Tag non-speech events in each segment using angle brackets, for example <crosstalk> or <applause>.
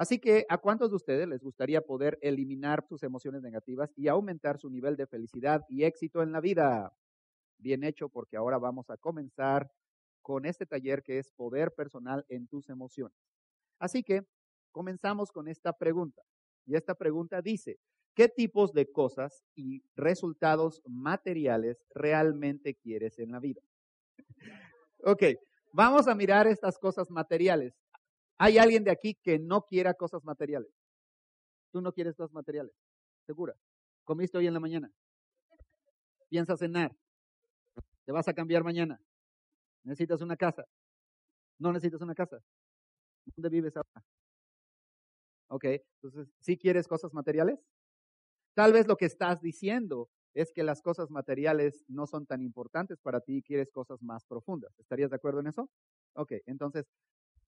Así que, ¿a cuántos de ustedes les gustaría poder eliminar sus emociones negativas y aumentar su nivel de felicidad y éxito en la vida? Bien hecho, porque ahora vamos a comenzar con este taller que es poder personal en tus emociones. Así que, comenzamos con esta pregunta. Y esta pregunta dice, ¿qué tipos de cosas y resultados materiales realmente quieres en la vida? ok, vamos a mirar estas cosas materiales. ¿Hay alguien de aquí que no quiera cosas materiales? Tú no quieres cosas materiales, segura. ¿Comiste hoy en la mañana? ¿Piensas cenar? ¿Te vas a cambiar mañana? ¿Necesitas una casa? ¿No necesitas una casa? ¿Dónde vives ahora? Ok, entonces, ¿sí quieres cosas materiales? Tal vez lo que estás diciendo es que las cosas materiales no son tan importantes para ti y quieres cosas más profundas. ¿Estarías de acuerdo en eso? Ok, entonces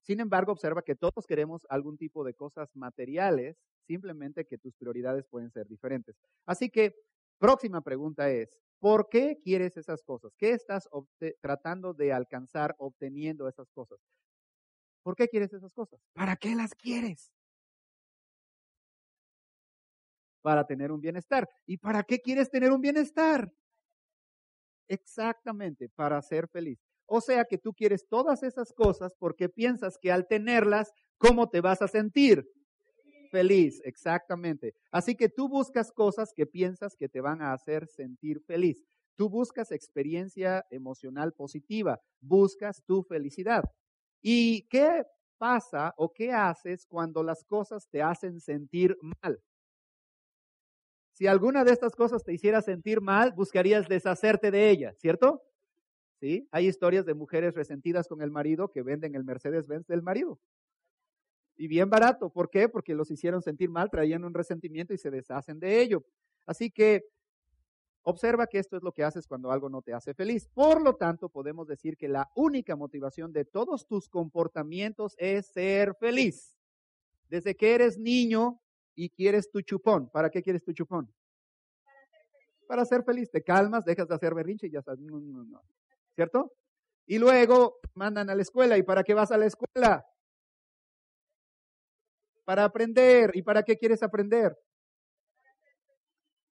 sin embargo, observa que todos queremos algún tipo de cosas materiales, simplemente que tus prioridades pueden ser diferentes. Así que, próxima pregunta es, ¿por qué quieres esas cosas? ¿Qué estás tratando de alcanzar obteniendo esas cosas? ¿Por qué quieres esas cosas? ¿Para qué las quieres? Para tener un bienestar. ¿Y para qué quieres tener un bienestar? Exactamente, para ser feliz. O sea que tú quieres todas esas cosas porque piensas que al tenerlas, ¿cómo te vas a sentir? Feliz, exactamente. Así que tú buscas cosas que piensas que te van a hacer sentir feliz. Tú buscas experiencia emocional positiva, buscas tu felicidad. ¿Y qué pasa o qué haces cuando las cosas te hacen sentir mal? Si alguna de estas cosas te hiciera sentir mal, buscarías deshacerte de ella, ¿cierto? Hay historias de mujeres resentidas con el marido que venden el Mercedes-Benz del marido. Y bien barato. ¿Por qué? Porque los hicieron sentir mal, traían un resentimiento y se deshacen de ello. Así que observa que esto es lo que haces cuando algo no te hace feliz. Por lo tanto, podemos decir que la única motivación de todos tus comportamientos es ser feliz. Desde que eres niño y quieres tu chupón. ¿Para qué quieres tu chupón? Para ser feliz. Te calmas, dejas de hacer berrinche y ya estás. No, no, no. ¿Cierto? Y luego mandan a la escuela. ¿Y para qué vas a la escuela? Para aprender. ¿Y para qué quieres aprender?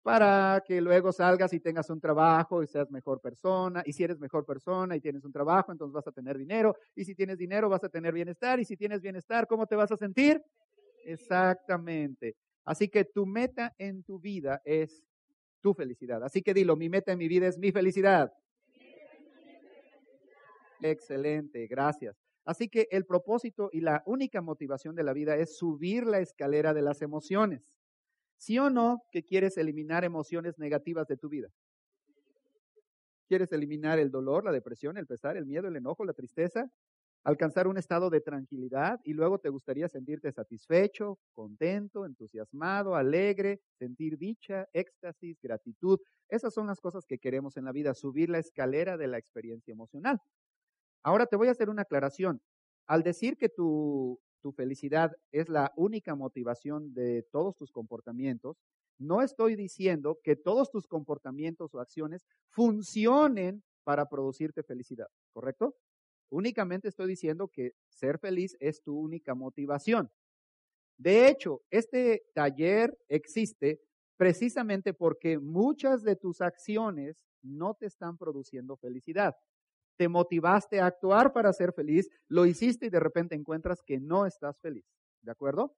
Para que luego salgas y tengas un trabajo y seas mejor persona. Y si eres mejor persona y tienes un trabajo, entonces vas a tener dinero. Y si tienes dinero, vas a tener bienestar. Y si tienes bienestar, ¿cómo te vas a sentir? Exactamente. Así que tu meta en tu vida es tu felicidad. Así que dilo, mi meta en mi vida es mi felicidad. Excelente, gracias. Así que el propósito y la única motivación de la vida es subir la escalera de las emociones. ¿Sí o no que quieres eliminar emociones negativas de tu vida? ¿Quieres eliminar el dolor, la depresión, el pesar, el miedo, el enojo, la tristeza? Alcanzar un estado de tranquilidad y luego te gustaría sentirte satisfecho, contento, entusiasmado, alegre, sentir dicha, éxtasis, gratitud. Esas son las cosas que queremos en la vida, subir la escalera de la experiencia emocional. Ahora te voy a hacer una aclaración. Al decir que tu, tu felicidad es la única motivación de todos tus comportamientos, no estoy diciendo que todos tus comportamientos o acciones funcionen para producirte felicidad, ¿correcto? Únicamente estoy diciendo que ser feliz es tu única motivación. De hecho, este taller existe precisamente porque muchas de tus acciones no te están produciendo felicidad te motivaste a actuar para ser feliz, lo hiciste y de repente encuentras que no estás feliz. ¿De acuerdo?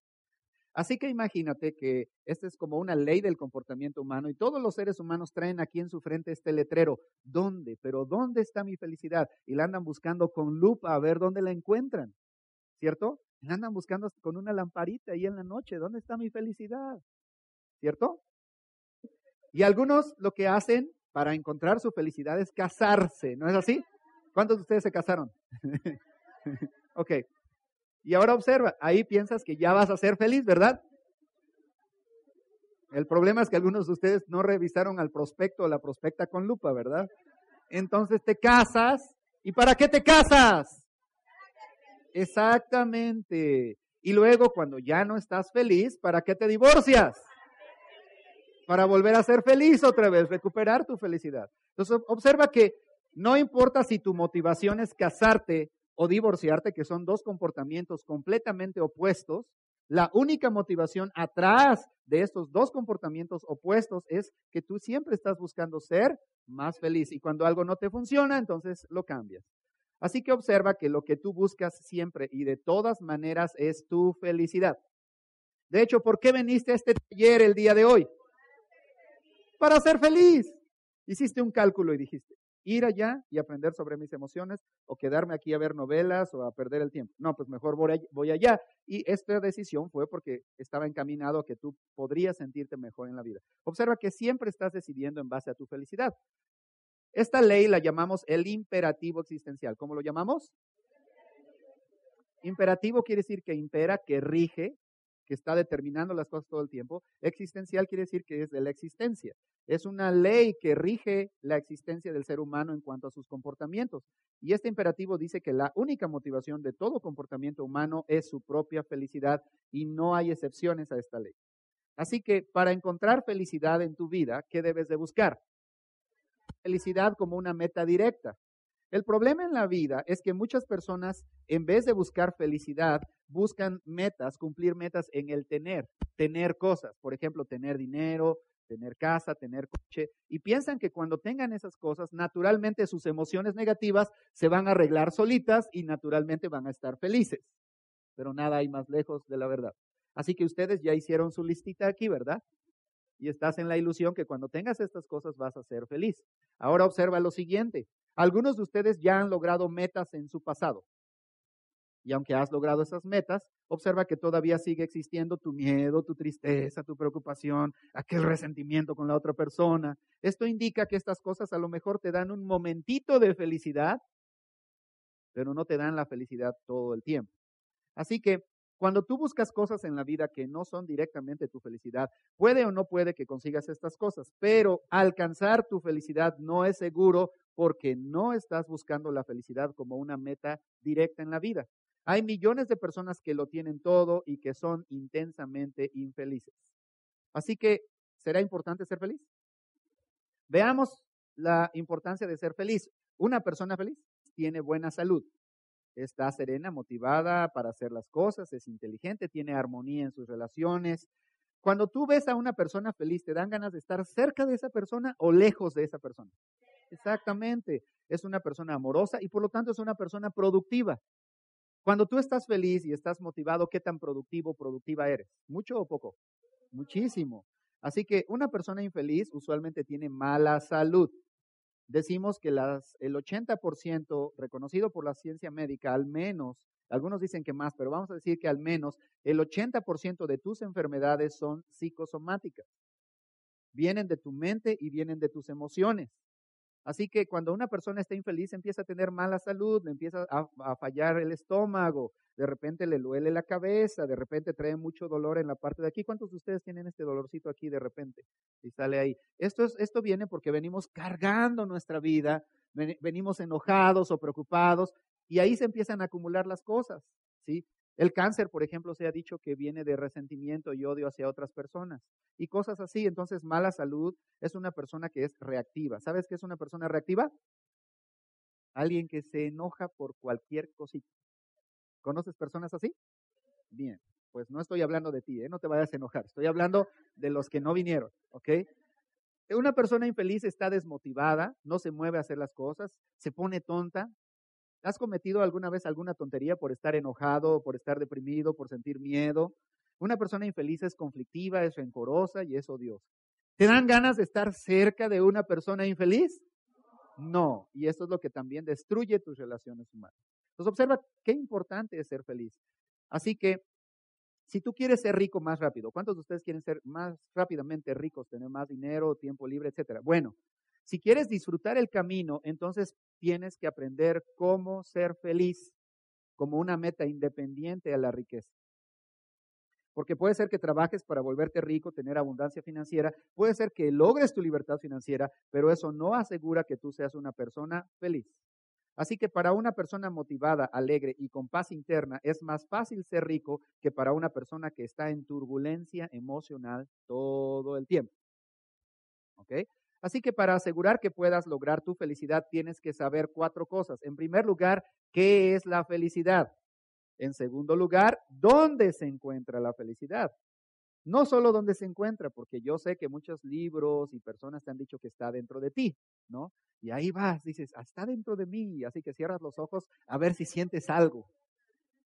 Así que imagínate que esta es como una ley del comportamiento humano y todos los seres humanos traen aquí en su frente este letrero. ¿Dónde? Pero ¿dónde está mi felicidad? Y la andan buscando con lupa a ver dónde la encuentran. ¿Cierto? La andan buscando con una lamparita ahí en la noche. ¿Dónde está mi felicidad? ¿Cierto? Y algunos lo que hacen para encontrar su felicidad es casarse, ¿no es así? ¿Cuántos de ustedes se casaron? <laughs> ok. Y ahora observa, ahí piensas que ya vas a ser feliz, ¿verdad? El problema es que algunos de ustedes no revisaron al prospecto o la prospecta con lupa, ¿verdad? Entonces te casas. ¿Y para qué te casas? Exactamente. Y luego cuando ya no estás feliz, ¿para qué te divorcias? Para volver a ser feliz otra vez, recuperar tu felicidad. Entonces observa que no importa si tu motivación es casarte o divorciarte, que son dos comportamientos completamente opuestos, La única motivación atrás de estos dos comportamientos opuestos es que tú siempre estás buscando ser más feliz y cuando algo no te funciona, entonces lo cambias. Así que observa que lo que tú buscas siempre y de todas maneras es tu felicidad. De hecho, ¿por qué viniste a este taller el día de hoy? Para ser feliz. Hiciste un cálculo y dijiste, ir allá y aprender sobre mis emociones o quedarme aquí a ver novelas o a perder el tiempo. No, pues mejor voy allá. Y esta decisión fue porque estaba encaminado a que tú podrías sentirte mejor en la vida. Observa que siempre estás decidiendo en base a tu felicidad. Esta ley la llamamos el imperativo existencial. ¿Cómo lo llamamos? Imperativo quiere decir que impera, que rige, que está determinando las cosas todo el tiempo. Existencial quiere decir que es de la existencia. Es una ley que rige la existencia del ser humano en cuanto a sus comportamientos. Y este imperativo dice que la única motivación de todo comportamiento humano es su propia felicidad y no hay excepciones a esta ley. Así que para encontrar felicidad en tu vida, ¿qué debes de buscar? Felicidad como una meta directa. El problema en la vida es que muchas personas, en vez de buscar felicidad, buscan metas, cumplir metas en el tener, tener cosas, por ejemplo, tener dinero, tener casa, tener coche, y piensan que cuando tengan esas cosas, naturalmente sus emociones negativas se van a arreglar solitas y naturalmente van a estar felices. Pero nada hay más lejos de la verdad. Así que ustedes ya hicieron su listita aquí, ¿verdad? Y estás en la ilusión que cuando tengas estas cosas vas a ser feliz. Ahora observa lo siguiente. Algunos de ustedes ya han logrado metas en su pasado. Y aunque has logrado esas metas, observa que todavía sigue existiendo tu miedo, tu tristeza, tu preocupación, aquel resentimiento con la otra persona. Esto indica que estas cosas a lo mejor te dan un momentito de felicidad, pero no te dan la felicidad todo el tiempo. Así que cuando tú buscas cosas en la vida que no son directamente tu felicidad, puede o no puede que consigas estas cosas, pero alcanzar tu felicidad no es seguro porque no estás buscando la felicidad como una meta directa en la vida. Hay millones de personas que lo tienen todo y que son intensamente infelices. Así que, ¿será importante ser feliz? Veamos la importancia de ser feliz. Una persona feliz tiene buena salud, está serena, motivada para hacer las cosas, es inteligente, tiene armonía en sus relaciones. Cuando tú ves a una persona feliz, ¿te dan ganas de estar cerca de esa persona o lejos de esa persona? Exactamente. Es una persona amorosa y por lo tanto es una persona productiva. Cuando tú estás feliz y estás motivado, ¿qué tan productivo o productiva eres? ¿Mucho o poco? Muchísimo. Así que una persona infeliz usualmente tiene mala salud. Decimos que las, el 80% reconocido por la ciencia médica, al menos, algunos dicen que más, pero vamos a decir que al menos el 80% de tus enfermedades son psicosomáticas. Vienen de tu mente y vienen de tus emociones. Así que cuando una persona está infeliz, empieza a tener mala salud, le empieza a, fallar el estómago, de repente le duele la cabeza, de repente trae mucho dolor en la parte de aquí. ¿Cuántos de ustedes tienen este dolorcito aquí de repente? Y sale ahí. Esto, es, esto viene porque venimos cargando nuestra vida, venimos enojados o preocupados, y ahí se empiezan a acumular las cosas, ¿sí? El cáncer, por ejemplo, se ha dicho que viene de resentimiento y odio hacia otras personas y cosas así. Entonces, mala salud es una persona que es reactiva. ¿Sabes qué es una persona reactiva? Alguien que se enoja por cualquier cosita. ¿Conoces personas así? Bien, pues no estoy hablando de ti, ¿eh? no te vayas a enojar. Estoy hablando de los que no vinieron, ¿ok? Una persona infeliz está desmotivada, no se mueve a hacer las cosas, se pone tonta, ¿Has cometido alguna vez alguna tontería por estar enojado, por estar deprimido, por sentir miedo? Una persona infeliz es conflictiva, es rencorosa y es odiosa. ¿Te dan ganas de estar cerca de una persona infeliz? No. Y esto es lo que también destruye tus relaciones humanas. Entonces observa qué importante es ser feliz. Así que, si tú quieres ser rico más rápido, ¿cuántos de ustedes quieren ser más rápidamente ricos, tener más dinero, tiempo libre, etcétera? Bueno, si quieres disfrutar el camino, entonces tienes que aprender cómo ser feliz como una meta independiente a la riqueza. Porque puede ser que trabajes para volverte rico, tener abundancia financiera, puede ser que logres tu libertad financiera, pero eso no asegura que tú seas una persona feliz. Así que para una persona motivada, alegre y con paz interna es más fácil ser rico que para una persona que está en turbulencia emocional todo el tiempo. ¿Ok? Así que para asegurar que puedas lograr tu felicidad tienes que saber cuatro cosas. En primer lugar, ¿qué es la felicidad? En segundo lugar, ¿dónde se encuentra la felicidad? No solo dónde se encuentra, porque yo sé que muchos libros y personas te han dicho que está dentro de ti, ¿no? Y ahí vas, dices, ah, está dentro de mí, así que cierras los ojos a ver si sientes algo,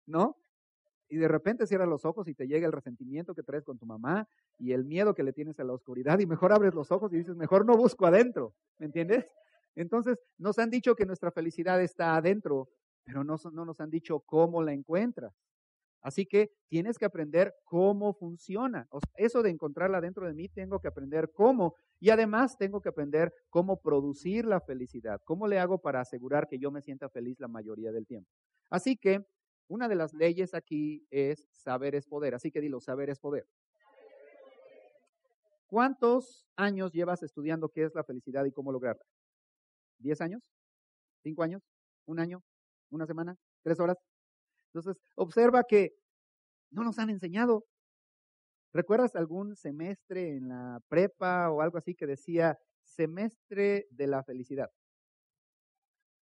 ¿no? Y de repente cierras los ojos y te llega el resentimiento que traes con tu mamá y el miedo que le tienes a la oscuridad y mejor abres los ojos y dices, mejor no busco adentro, ¿me entiendes? Entonces, nos han dicho que nuestra felicidad está adentro, pero no, no nos han dicho cómo la encuentras. Así que tienes que aprender cómo funciona. eso de encontrarla dentro de mí, tengo que aprender cómo. Y además tengo que aprender cómo producir la felicidad. ¿Cómo le hago para asegurar que yo me sienta feliz la mayoría del tiempo? Así que una de las leyes aquí es saber es poder. Así que dilo, saber es poder. ¿Cuántos años llevas estudiando qué es la felicidad y cómo lograrla? ¿Diez años? ¿Cinco años? ¿Un año? ¿Una semana? ¿Tres horas? Entonces, observa que no nos han enseñado. ¿Recuerdas algún semestre en la prepa o algo así que decía semestre de la felicidad?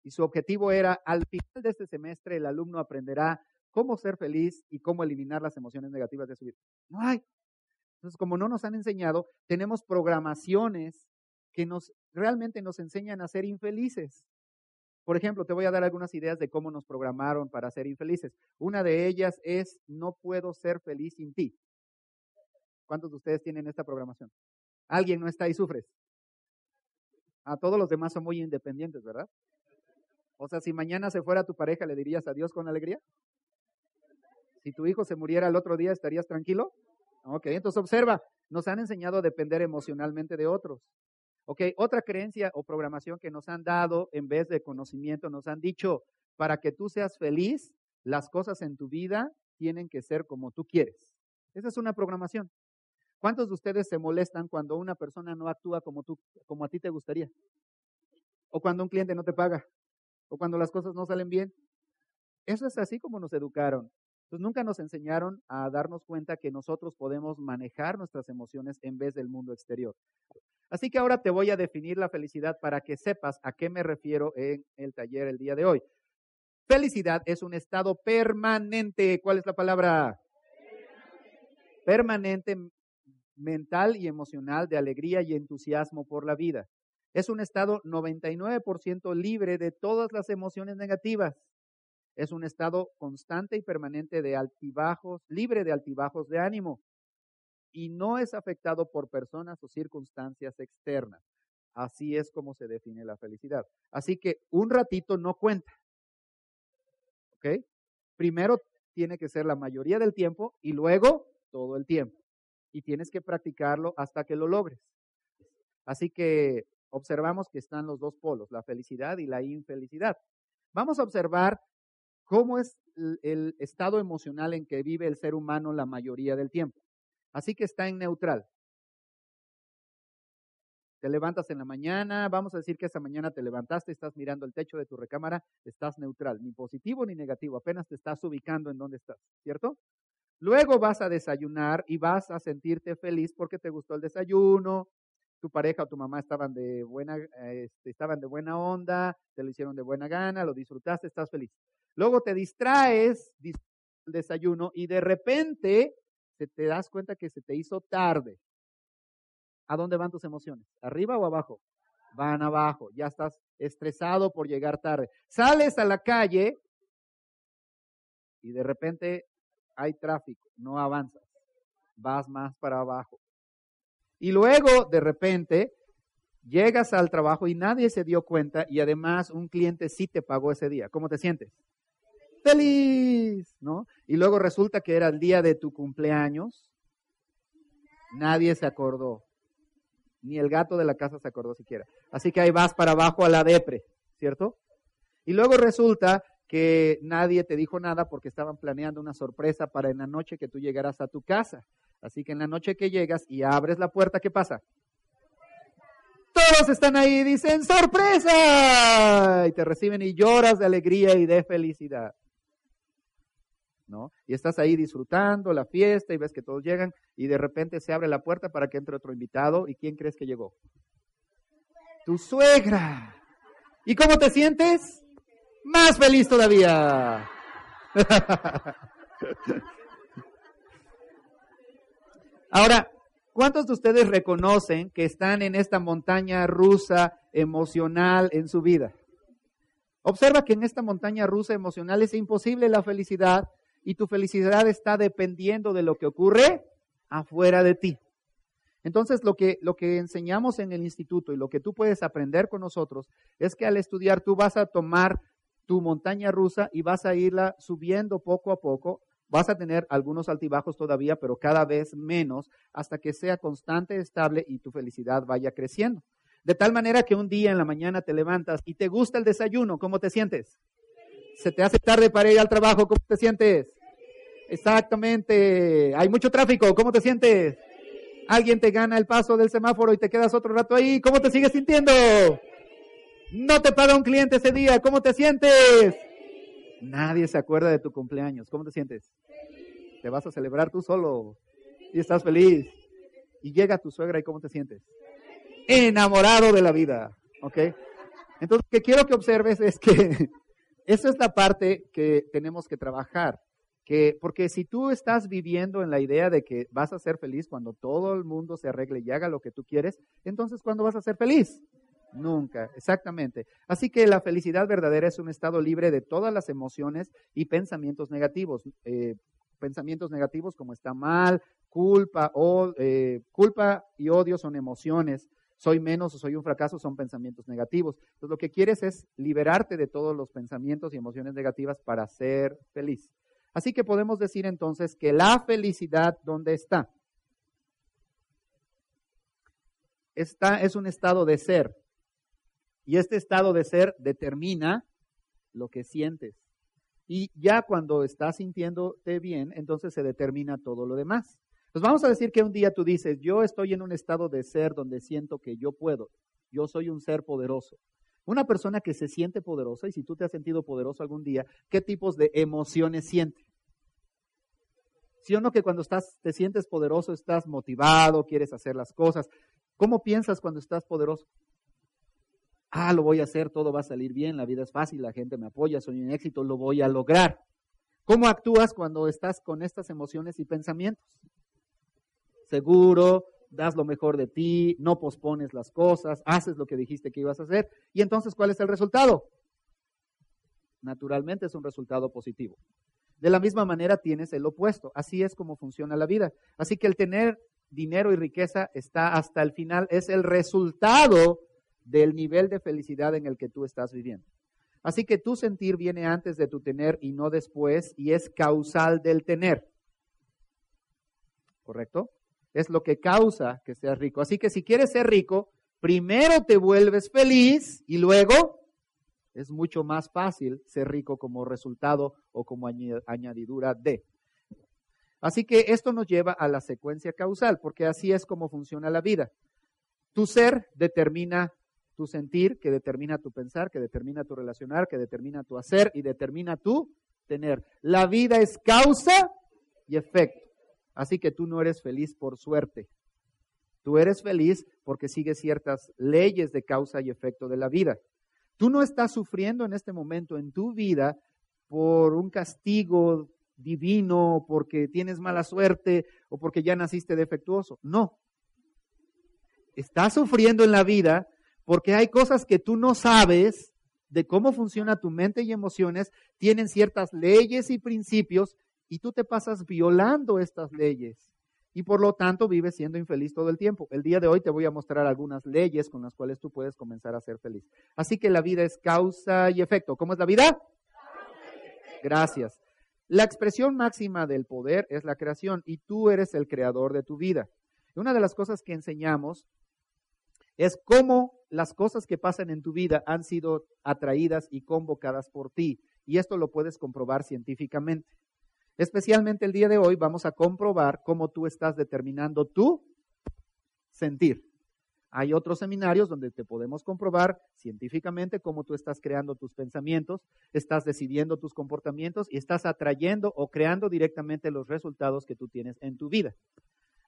Y su objetivo era, al final de este semestre, el alumno aprenderá cómo ser feliz y cómo eliminar las emociones negativas de su vida. No hay. Entonces, como no nos han enseñado, tenemos programaciones que nos realmente nos enseñan a ser infelices. Por ejemplo, te voy a dar algunas ideas de cómo nos programaron para ser infelices. Una de ellas es, no puedo ser feliz sin ti. ¿Cuántos de ustedes tienen esta programación? ¿Alguien no está y sufres? A todos los demás son muy independientes, ¿verdad? O sea, si mañana se fuera tu pareja, ¿le dirías adiós con alegría? Si tu hijo se muriera el otro día, ¿estarías tranquilo? Ok, entonces observa, nos han enseñado a depender emocionalmente de otros. Ok, otra creencia o programación que nos han dado en vez de conocimiento, nos han dicho, para que tú seas feliz, las cosas en tu vida tienen que ser como tú quieres. Esa es una programación. ¿Cuántos de ustedes se molestan cuando una persona no actúa como tú, como a ti te gustaría? O cuando un cliente no te paga, o cuando las cosas no salen bien. Eso es así como nos educaron. Entonces nunca nos enseñaron a darnos cuenta que nosotros podemos manejar nuestras emociones en vez del mundo exterior. Así que ahora te voy a definir la felicidad para que sepas a qué me refiero en el taller el día de hoy. Felicidad es un estado permanente. ¿Cuál es la palabra? Permanente mental y emocional de alegría y entusiasmo por la vida. Es un estado 99% libre de todas las emociones negativas. Es un estado constante y permanente de altibajos, libre de altibajos de ánimo y no es afectado por personas o circunstancias externas. Así es como se define la felicidad. Así que un ratito no cuenta. ¿Ok? Primero tiene que ser la mayoría del tiempo y luego todo el tiempo. Y tienes que practicarlo hasta que lo logres. Así que observamos que están los dos polos, la felicidad y la infelicidad. Vamos a observar cómo es el estado emocional en que vive el ser humano la mayoría del tiempo. Así que está en neutral. Te levantas en la mañana, vamos a decir que esa mañana te levantaste, estás mirando el techo de tu recámara, estás neutral, ni positivo ni negativo, apenas te estás ubicando en donde estás, ¿cierto? Luego vas a desayunar y vas a sentirte feliz porque te gustó el desayuno, tu pareja o tu mamá estaban de buena, este, estaban de buena onda, te lo hicieron de buena gana, lo disfrutaste, estás feliz. Luego te distraes, el desayuno y de repente te das cuenta que se te hizo tarde. ¿A dónde van tus emociones? ¿Arriba o abajo? Van abajo. Ya estás estresado por llegar tarde. Sales a la calle y de repente hay tráfico, no avanzas. Vas más para abajo. Y luego, de repente, llegas al trabajo y nadie se dio cuenta y además un cliente sí te pagó ese día. ¿Cómo te sientes? feliz, ¿no? Y luego resulta que era el día de tu cumpleaños, nadie se acordó, ni el gato de la casa se acordó siquiera. Así que ahí vas para abajo a la depre, ¿cierto? Y luego resulta que nadie te dijo nada porque estaban planeando una sorpresa para en la noche que tú llegaras a tu casa. Así que en la noche que llegas y abres la puerta, ¿qué pasa? Todos están ahí y dicen sorpresa y te reciben y lloras de alegría y de felicidad. Y estás ahí disfrutando la fiesta y ves que todos llegan y de repente se abre la puerta para que entre otro invitado y ¿quién crees que llegó? Tu suegra. ¿Y cómo te sientes? Más feliz todavía. <laughs> Ahora, ¿cuántos de ustedes reconocen que están en esta montaña rusa emocional en su vida? Observa que en esta montaña rusa emocional es imposible la felicidad y tu felicidad está dependiendo de lo que ocurre afuera de ti. Entonces, lo que, lo que enseñamos en el instituto y lo que tú puedes aprender con nosotros es que al estudiar tú vas a tomar tu montaña rusa y vas a irla subiendo poco a poco. Vas a tener algunos altibajos todavía, pero cada vez menos hasta que sea constante, estable y tu felicidad vaya creciendo. De tal manera que un día en la mañana te levantas y te gusta el desayuno, ¿cómo te sientes? Se te hace tarde para ir al trabajo, ¿cómo te sientes? Exactamente. Hay mucho tráfico, ¿cómo te sientes? Alguien te gana el paso del semáforo y te quedas otro rato ahí, ¿cómo te sigues sintiendo? No te paga un cliente ese día, ¿cómo te sientes? Nadie se acuerda de tu cumpleaños, ¿cómo te sientes? Te vas a celebrar tú solo y estás feliz. Y llega tu suegra y ¿cómo te sientes? Enamorado de la vida, ¿ok? Entonces, lo que quiero que observes es que esa <laughs> es la parte que tenemos que trabajar. Que, porque si tú estás viviendo en la idea de que vas a ser feliz cuando todo el mundo se arregle y haga lo que tú quieres, entonces ¿cuándo vas a ser feliz? Nunca, exactamente. Así que la felicidad verdadera es un estado libre de todas las emociones y pensamientos negativos. Eh, pensamientos negativos como está mal, culpa, o, eh, culpa y odio son emociones. Soy menos o soy un fracaso son pensamientos negativos. Entonces lo que quieres es liberarte de todos los pensamientos y emociones negativas para ser feliz. Así que podemos decir entonces que la felicidad, ¿dónde está? Está, es un estado de ser. Y este estado de ser determina lo que sientes. Y ya cuando estás sintiéndote bien, entonces se determina todo lo demás. Pues vamos a decir que un día tú dices, yo estoy en un estado de ser donde siento que yo puedo, yo soy un ser poderoso. Una persona que se siente poderosa, y si tú te has sentido poderoso algún día, ¿qué tipos de emociones siente? ¿Sí o no que cuando estás, te sientes poderoso, estás motivado, quieres hacer las cosas? ¿Cómo piensas cuando estás poderoso? Ah, lo voy a hacer, todo va a salir bien, la vida es fácil, la gente me apoya, soy un éxito, lo voy a lograr. ¿Cómo actúas cuando estás con estas emociones y pensamientos? Seguro, das lo mejor de ti, no pospones las cosas, haces lo que dijiste que ibas a hacer. Y entonces, ¿cuál es el resultado? Naturalmente es un resultado positivo. De la misma manera tienes el opuesto. Así es como funciona la vida. Así que el tener dinero y riqueza está hasta el final, es el resultado del nivel de felicidad en el que tú estás viviendo. Así que tu sentir viene antes de tu tener y no después y es causal del tener. ¿Correcto? Es lo que causa que seas rico. Así que si quieres ser rico, primero te vuelves feliz y luego es mucho más fácil ser rico como resultado o como añadidura de. Así que esto nos lleva a la secuencia causal, porque así es como funciona la vida. Tu ser determina tu sentir, que determina tu pensar, que determina tu relacionar, que determina tu hacer y determina tu tener. La vida es causa y efecto. Así que tú no eres feliz por suerte. Tú eres feliz porque sigues ciertas leyes de causa y efecto de la vida. Tú no estás sufriendo en este momento en tu vida por un castigo divino, porque tienes mala suerte o porque ya naciste defectuoso. No. Estás sufriendo en la vida porque hay cosas que tú no sabes de cómo funciona tu mente y emociones, tienen ciertas leyes y principios y tú te pasas violando estas leyes y por lo tanto vives siendo infeliz todo el tiempo. El día de hoy te voy a mostrar algunas leyes con las cuales tú puedes comenzar a ser feliz. Así que la vida es causa y efecto. ¿Cómo es la vida? Gracias. La expresión máxima del poder es la creación y tú eres el creador de tu vida. Una de las cosas que enseñamos es cómo las cosas que pasan en tu vida han sido atraídas y convocadas por ti. Y esto lo puedes comprobar científicamente. Especialmente el día de hoy vamos a comprobar cómo tú estás determinando tu sentir. Hay otros seminarios donde te podemos comprobar científicamente cómo tú estás creando tus pensamientos, estás decidiendo tus comportamientos y estás atrayendo o creando directamente los resultados que tú tienes en tu vida.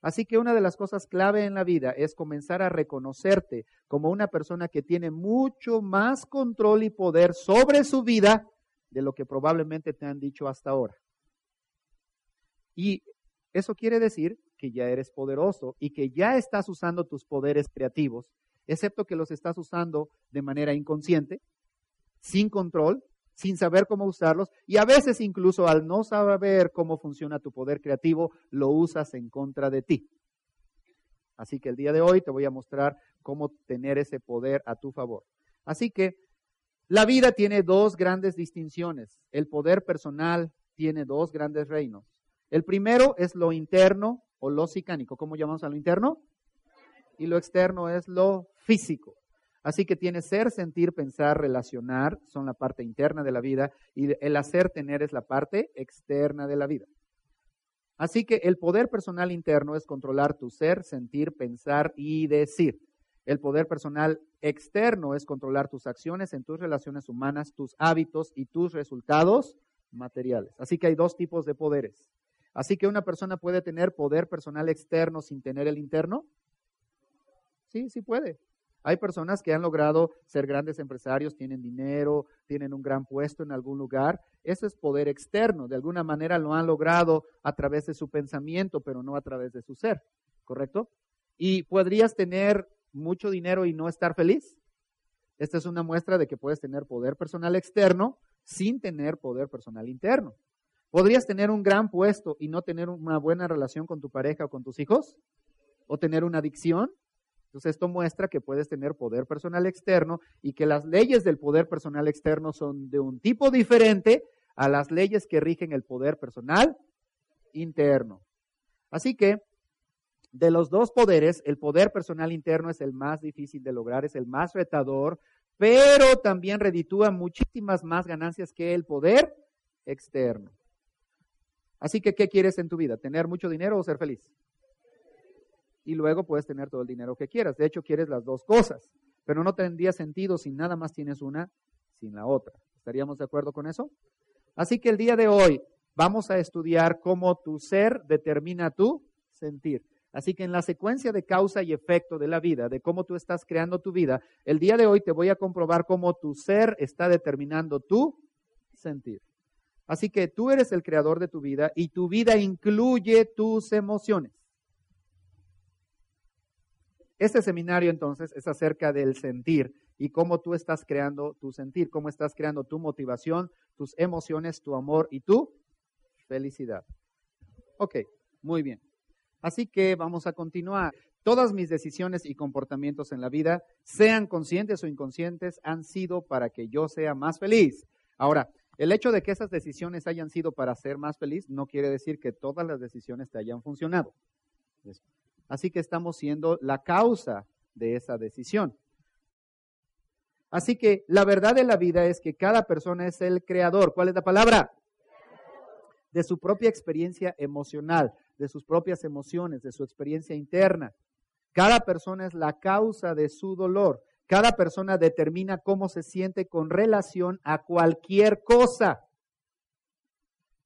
Así que una de las cosas clave en la vida es comenzar a reconocerte como una persona que tiene mucho más control y poder sobre su vida de lo que probablemente te han dicho hasta ahora. Y eso quiere decir que ya eres poderoso y que ya estás usando tus poderes creativos, excepto que los estás usando de manera inconsciente, sin control, sin saber cómo usarlos y a veces incluso al no saber cómo funciona tu poder creativo, lo usas en contra de ti. Así que el día de hoy te voy a mostrar cómo tener ese poder a tu favor. Así que la vida tiene dos grandes distinciones. El poder personal tiene dos grandes reinos. El primero es lo interno o lo sicánico. ¿Cómo llamamos a lo interno? Y lo externo es lo físico. Así que tiene ser, sentir, pensar, relacionar, son la parte interna de la vida, y el hacer, tener es la parte externa de la vida. Así que el poder personal interno es controlar tu ser, sentir, pensar y decir. El poder personal externo es controlar tus acciones en tus relaciones humanas, tus hábitos y tus resultados materiales. Así que hay dos tipos de poderes. Así que una persona puede tener poder personal externo sin tener el interno. Sí, sí puede. Hay personas que han logrado ser grandes empresarios, tienen dinero, tienen un gran puesto en algún lugar. Ese es poder externo. De alguna manera lo han logrado a través de su pensamiento, pero no a través de su ser. ¿Correcto? Y podrías tener mucho dinero y no estar feliz. Esta es una muestra de que puedes tener poder personal externo sin tener poder personal interno. ¿Podrías tener un gran puesto y no tener una buena relación con tu pareja o con tus hijos? ¿O tener una adicción? Entonces esto muestra que puedes tener poder personal externo y que las leyes del poder personal externo son de un tipo diferente a las leyes que rigen el poder personal interno. Así que de los dos poderes, el poder personal interno es el más difícil de lograr, es el más retador, pero también reditúa muchísimas más ganancias que el poder externo. Así que, ¿qué quieres en tu vida? ¿Tener mucho dinero o ser feliz? Y luego puedes tener todo el dinero que quieras. De hecho, quieres las dos cosas, pero no tendría sentido si nada más tienes una sin la otra. ¿Estaríamos de acuerdo con eso? Así que el día de hoy vamos a estudiar cómo tu ser determina tu sentir. Así que en la secuencia de causa y efecto de la vida, de cómo tú estás creando tu vida, el día de hoy te voy a comprobar cómo tu ser está determinando tu sentir. Así que tú eres el creador de tu vida y tu vida incluye tus emociones. Este seminario entonces es acerca del sentir y cómo tú estás creando tu sentir, cómo estás creando tu motivación, tus emociones, tu amor y tu felicidad. Ok, muy bien. Así que vamos a continuar. Todas mis decisiones y comportamientos en la vida, sean conscientes o inconscientes, han sido para que yo sea más feliz. Ahora, el hecho de que esas decisiones hayan sido para ser más feliz no quiere decir que todas las decisiones te hayan funcionado. Así que estamos siendo la causa de esa decisión. Así que la verdad de la vida es que cada persona es el creador. ¿Cuál es la palabra? De su propia experiencia emocional, de sus propias emociones, de su experiencia interna. Cada persona es la causa de su dolor. Cada persona determina cómo se siente con relación a cualquier cosa.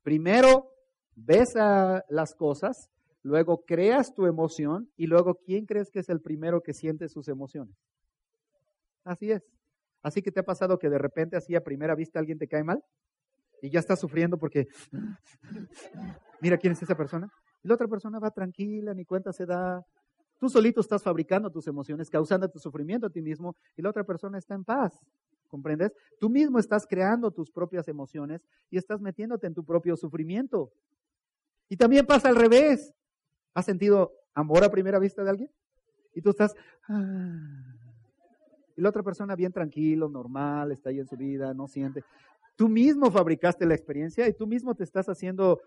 Primero, ves a las cosas luego creas tu emoción y luego ¿quién crees que es el primero que siente sus emociones? Así es. Así que te ha pasado que de repente así a primera vista alguien te cae mal y ya estás sufriendo porque <gasps> mira quién es esa persona. Y la otra persona va tranquila, ni cuenta se da. Tú solito estás fabricando tus emociones, causando tu sufrimiento a ti mismo y la otra persona está en paz. ¿Comprendes? Tú mismo estás creando tus propias emociones y estás metiéndote en tu propio sufrimiento. Y también pasa al revés. ¿Has sentido amor a primera vista de alguien? Y tú estás... Ah". y la otra persona bien tranquilo, normal, está ahí en su vida, no siente. Tú mismo fabricaste la experiencia y tú mismo te estás haciendo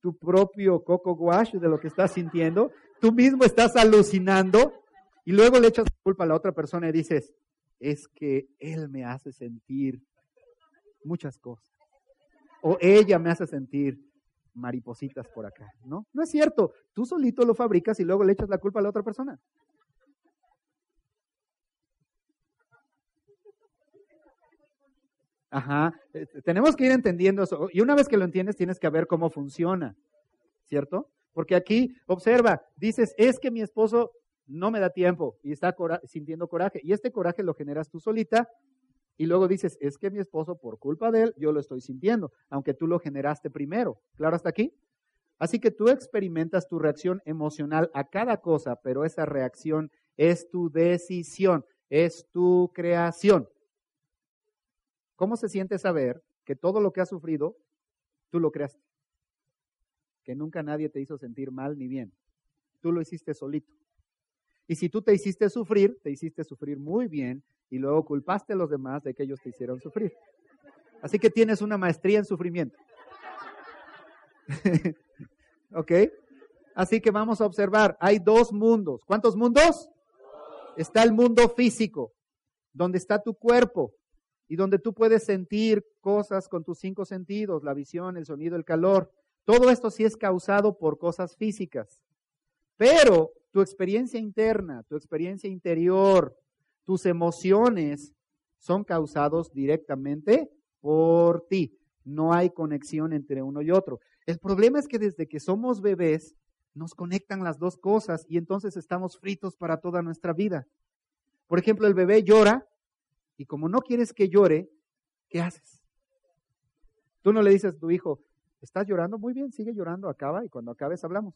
tu propio coco wash de lo que estás sintiendo. Tú mismo estás alucinando y luego le echas culpa a la otra persona y dices, es que él me hace sentir muchas cosas. O ella me hace sentir maripositas por acá, ¿no? No es cierto. Tú solito lo fabricas y luego le echas la culpa a la otra persona. Ajá, eh, tenemos que ir entendiendo eso. Y una vez que lo entiendes, tienes que ver cómo funciona, ¿cierto? Porque aquí, observa, dices, es que mi esposo no me da tiempo y está sintiendo coraje. Y este coraje lo generas tú solita Y luego dices, es que mi esposo, por culpa de él, yo lo estoy sintiendo, aunque tú lo generaste primero. ¿Claro hasta aquí? Así que tú experimentas tu reacción emocional a cada cosa, pero esa reacción es tu decisión, es tu creación. ¿Cómo se siente saber que todo lo que has sufrido, tú lo creaste? Que nunca nadie te hizo sentir mal ni bien. Tú lo hiciste solito. Y si tú te hiciste sufrir, te hiciste sufrir muy bien y luego culpaste a los demás de que ellos te hicieron sufrir. Así que tienes una maestría en sufrimiento. <laughs> ¿Ok? Así que vamos a observar, hay dos mundos. ¿Cuántos mundos? Está el mundo físico, donde está tu cuerpo y donde tú puedes sentir cosas con tus cinco sentidos, la visión, el sonido, el calor. Todo esto sí es causado por cosas físicas. Pero tu experiencia interna, tu experiencia interior, tus emociones son causados directamente por ti. No hay conexión entre uno y otro. El problema es que desde que somos bebés nos conectan las dos cosas y entonces estamos fritos para toda nuestra vida. Por ejemplo, el bebé llora y como no quieres que llore, ¿qué haces? Tú no le dices a tu hijo, estás llorando, muy bien, sigue llorando, acaba y cuando acabes hablamos.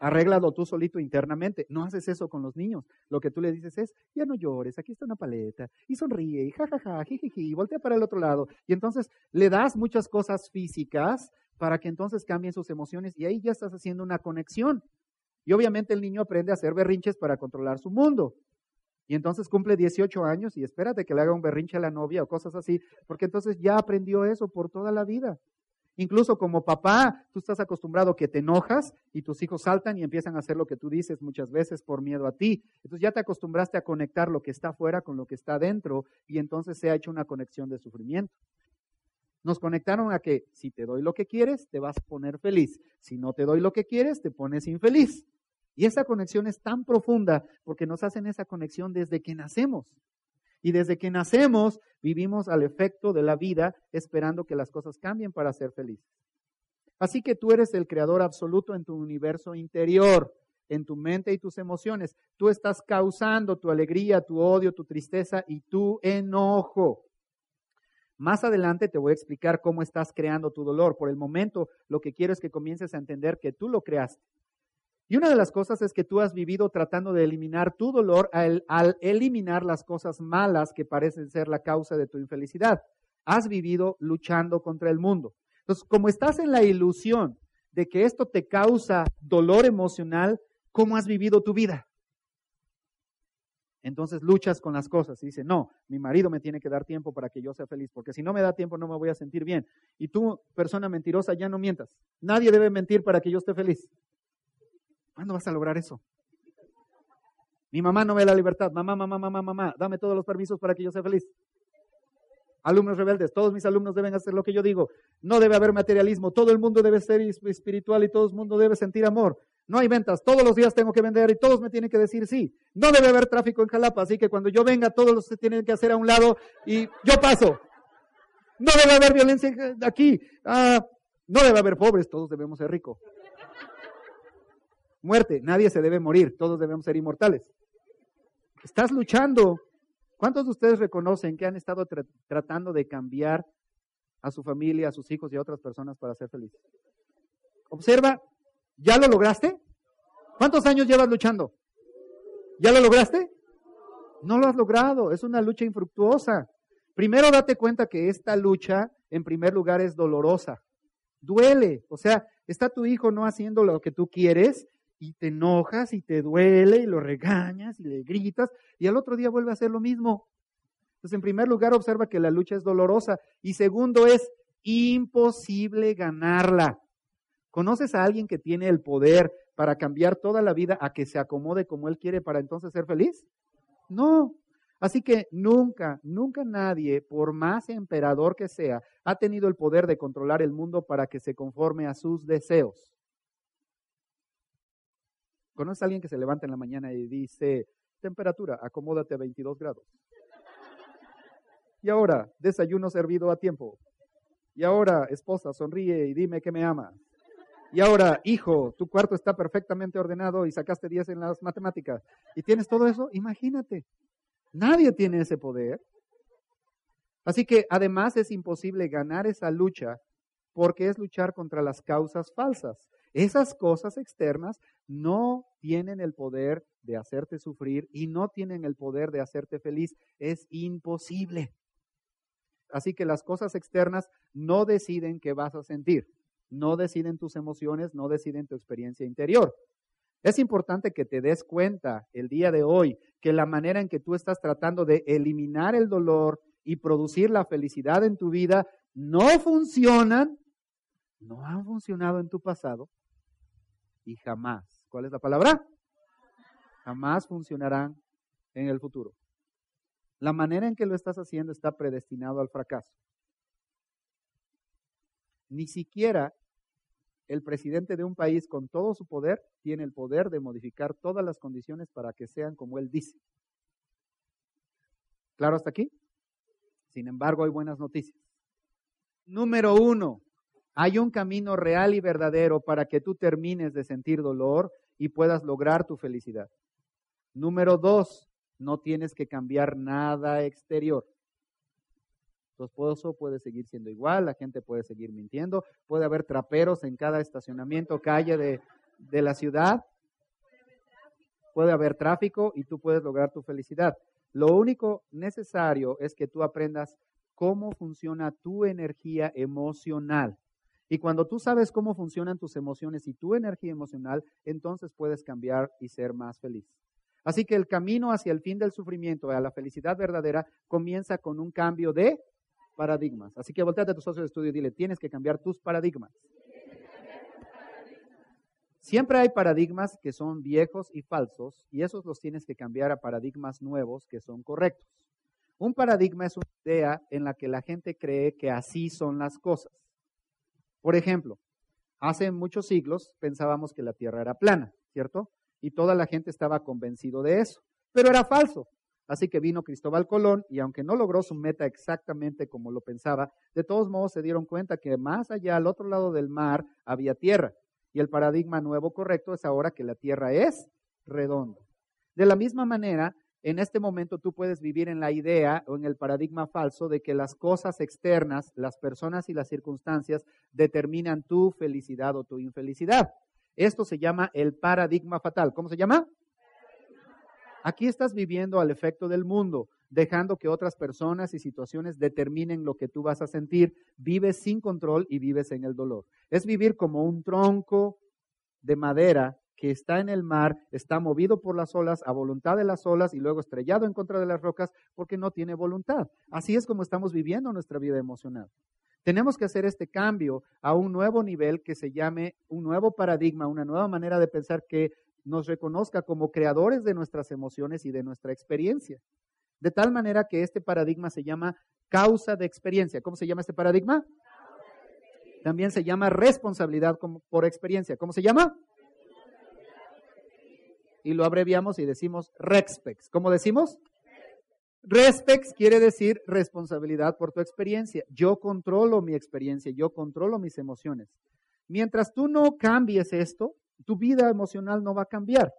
Arréglalo tú solito internamente. No haces eso con los niños. Lo que tú le dices es, ya no llores, aquí está una paleta, y sonríe, y jajaja, jijiji, y voltea para el otro lado. Y entonces le das muchas cosas físicas para que entonces cambien sus emociones y ahí ya estás haciendo una conexión. Y obviamente el niño aprende a hacer berrinches para controlar su mundo. Y entonces cumple 18 años y espérate que le haga un berrinche a la novia o cosas así, porque entonces ya aprendió eso por toda la vida. Incluso como papá, tú estás acostumbrado que te enojas y tus hijos saltan y empiezan a hacer lo que tú dices muchas veces por miedo a ti. Entonces ya te acostumbraste a conectar lo que está afuera con lo que está dentro y entonces se ha hecho una conexión de sufrimiento. Nos conectaron a que si te doy lo que quieres, te vas a poner feliz. Si no te doy lo que quieres, te pones infeliz. Y esa conexión es tan profunda porque nos hacen esa conexión desde que nacemos. Y desde que nacemos vivimos al efecto de la vida esperando que las cosas cambien para ser felices. Así que tú eres el creador absoluto en tu universo interior, en tu mente y tus emociones. Tú estás causando tu alegría, tu odio, tu tristeza y tu enojo. Más adelante te voy a explicar cómo estás creando tu dolor. Por el momento, lo que quiero es que comiences a entender que tú lo creaste. Y una de las cosas es que tú has vivido tratando de eliminar tu dolor al, eliminar las cosas malas que parecen ser la causa de tu infelicidad. Has vivido luchando contra el mundo. Entonces, como estás en la ilusión de que esto te causa dolor emocional, ¿cómo has vivido tu vida? Entonces luchas con las cosas y dice, no, mi marido me tiene que dar tiempo para que yo sea feliz, porque si no me da tiempo no me voy a sentir bien. Y tú, persona mentirosa, ya no mientas. Nadie debe mentir para que yo esté feliz. ¿Cuándo vas a lograr eso? Mi mamá no me da la libertad. Mamá, mamá, mamá, mamá, dame todos los permisos para que yo sea feliz. Alumnos rebeldes, todos mis alumnos deben hacer lo que yo digo. No debe haber materialismo, todo el mundo debe ser espiritual y todo el mundo debe sentir amor. No hay ventas, todos los días tengo que vender y todos me tienen que decir sí. No debe haber tráfico en Jalapa, así que cuando yo venga todos los se tienen que hacer a un lado y yo paso. No debe haber violencia aquí. Ah, no debe haber pobres, todos debemos ser ricos. Muerte, nadie se debe morir, todos debemos ser inmortales. Estás luchando. ¿Cuántos de ustedes reconocen que han estado tratando de cambiar a su familia, a sus hijos y a otras personas para ser felices? Observa ¿Ya lo lograste? ¿Cuántos años llevas luchando? ¿Ya lo lograste? No lo has logrado, es una lucha infructuosa. Primero date cuenta que esta lucha, en primer lugar, es dolorosa. Duele, o sea, está tu hijo no haciendo lo que tú quieres y te enojas y te duele y lo regañas y le gritas y al otro día vuelve a hacer lo mismo. Entonces, en primer lugar, observa que la lucha es dolorosa y segundo, es imposible ganarla. ¿Conoces a alguien que tiene el poder para cambiar toda la vida a que se acomode como él quiere para entonces ser feliz? No. Así que nunca, nunca nadie, por más emperador que sea, ha tenido el poder de controlar el mundo para que se conforme a sus deseos. ¿Conoces a alguien que se levanta en la mañana y dice, temperatura, acomódate a 22 grados? Y ahora, desayuno servido a tiempo. Y ahora, esposa, sonríe y dime que me amas. Y ahora, hijo, tu cuarto está perfectamente ordenado y sacaste 10 en las matemáticas y tienes todo eso, imagínate. Nadie tiene ese poder. Así que además es imposible ganar esa lucha porque es luchar contra las causas falsas. Esas cosas externas no tienen el poder de hacerte sufrir y no tienen el poder de hacerte feliz. Es imposible. Así que las cosas externas no deciden qué vas a sentir, no deciden tus emociones, no deciden tu experiencia interior. Es importante que te des cuenta el día de hoy que la manera en que tú estás tratando de eliminar el dolor y producir la felicidad en tu vida no funcionan, no han funcionado en tu pasado y jamás, ¿cuál es la palabra? Jamás funcionarán en el futuro. La manera en que lo estás haciendo está predestinado al fracaso. Ni siquiera el presidente de un país con todo su poder tiene el poder de modificar todas las condiciones para que sean como él dice. ¿Claro hasta aquí? Sin embargo, hay buenas noticias. Número uno, hay un camino real y verdadero para que tú termines de sentir dolor y puedas lograr tu felicidad. Número dos, no tienes que cambiar nada exterior. Tu esposo puede seguir siendo igual, la gente puede seguir mintiendo, puede haber traperos en cada estacionamiento, calle de, de la ciudad, puede haber tráfico y tú puedes lograr tu felicidad. Lo único necesario es que tú aprendas cómo funciona tu energía emocional. Y cuando tú sabes cómo funcionan tus emociones y tu energía emocional, entonces puedes cambiar y ser más feliz. Así que el camino hacia el fin del sufrimiento, a la felicidad verdadera, comienza con un cambio de paradigmas. Así que volteate a tu socio de estudio y dile, tienes que cambiar tus paradigmas. Siempre hay paradigmas que son viejos y falsos y esos los tienes que cambiar a paradigmas nuevos que son correctos. Un paradigma es una idea en la que la gente cree que así son las cosas. Por ejemplo, hace muchos siglos pensábamos que la Tierra era plana, ¿cierto? Y toda la gente estaba convencido de eso, pero era falso. Así que vino Cristóbal Colón y aunque no logró su meta exactamente como lo pensaba, de todos modos se dieron cuenta que más allá, al otro lado del mar, había tierra. Y el paradigma nuevo correcto es ahora que la Tierra es redonda. De la misma manera, en este momento tú puedes vivir en la idea o en el paradigma falso de que las cosas externas, las personas y las circunstancias determinan tu felicidad o tu infelicidad. Esto se llama el paradigma fatal. ¿Cómo se llama? Aquí estás viviendo al efecto del mundo, dejando que otras personas y situaciones determinen lo que tú vas a sentir. Vives sin control y vives en el dolor. Es vivir como un tronco de madera que está en el mar, está movido por las olas, a voluntad de las olas y luego estrellado en contra de las rocas porque no tiene voluntad. Así es como estamos viviendo nuestra vida emocional. Tenemos que hacer este cambio a un nuevo nivel que se llame un nuevo paradigma, una nueva manera de pensar que nos reconozca como creadores de nuestras emociones y de nuestra experiencia. De tal manera que este paradigma se llama causa de experiencia. ¿Cómo se llama este paradigma? También se llama responsabilidad por experiencia. ¿Cómo se llama? Y lo abreviamos y decimos REXPEX. ¿Cómo decimos? RESPEX quiere decir responsabilidad por tu experiencia. Yo controlo mi experiencia, yo controlo mis emociones. Mientras tú no cambies esto, tu vida emocional no va a cambiar.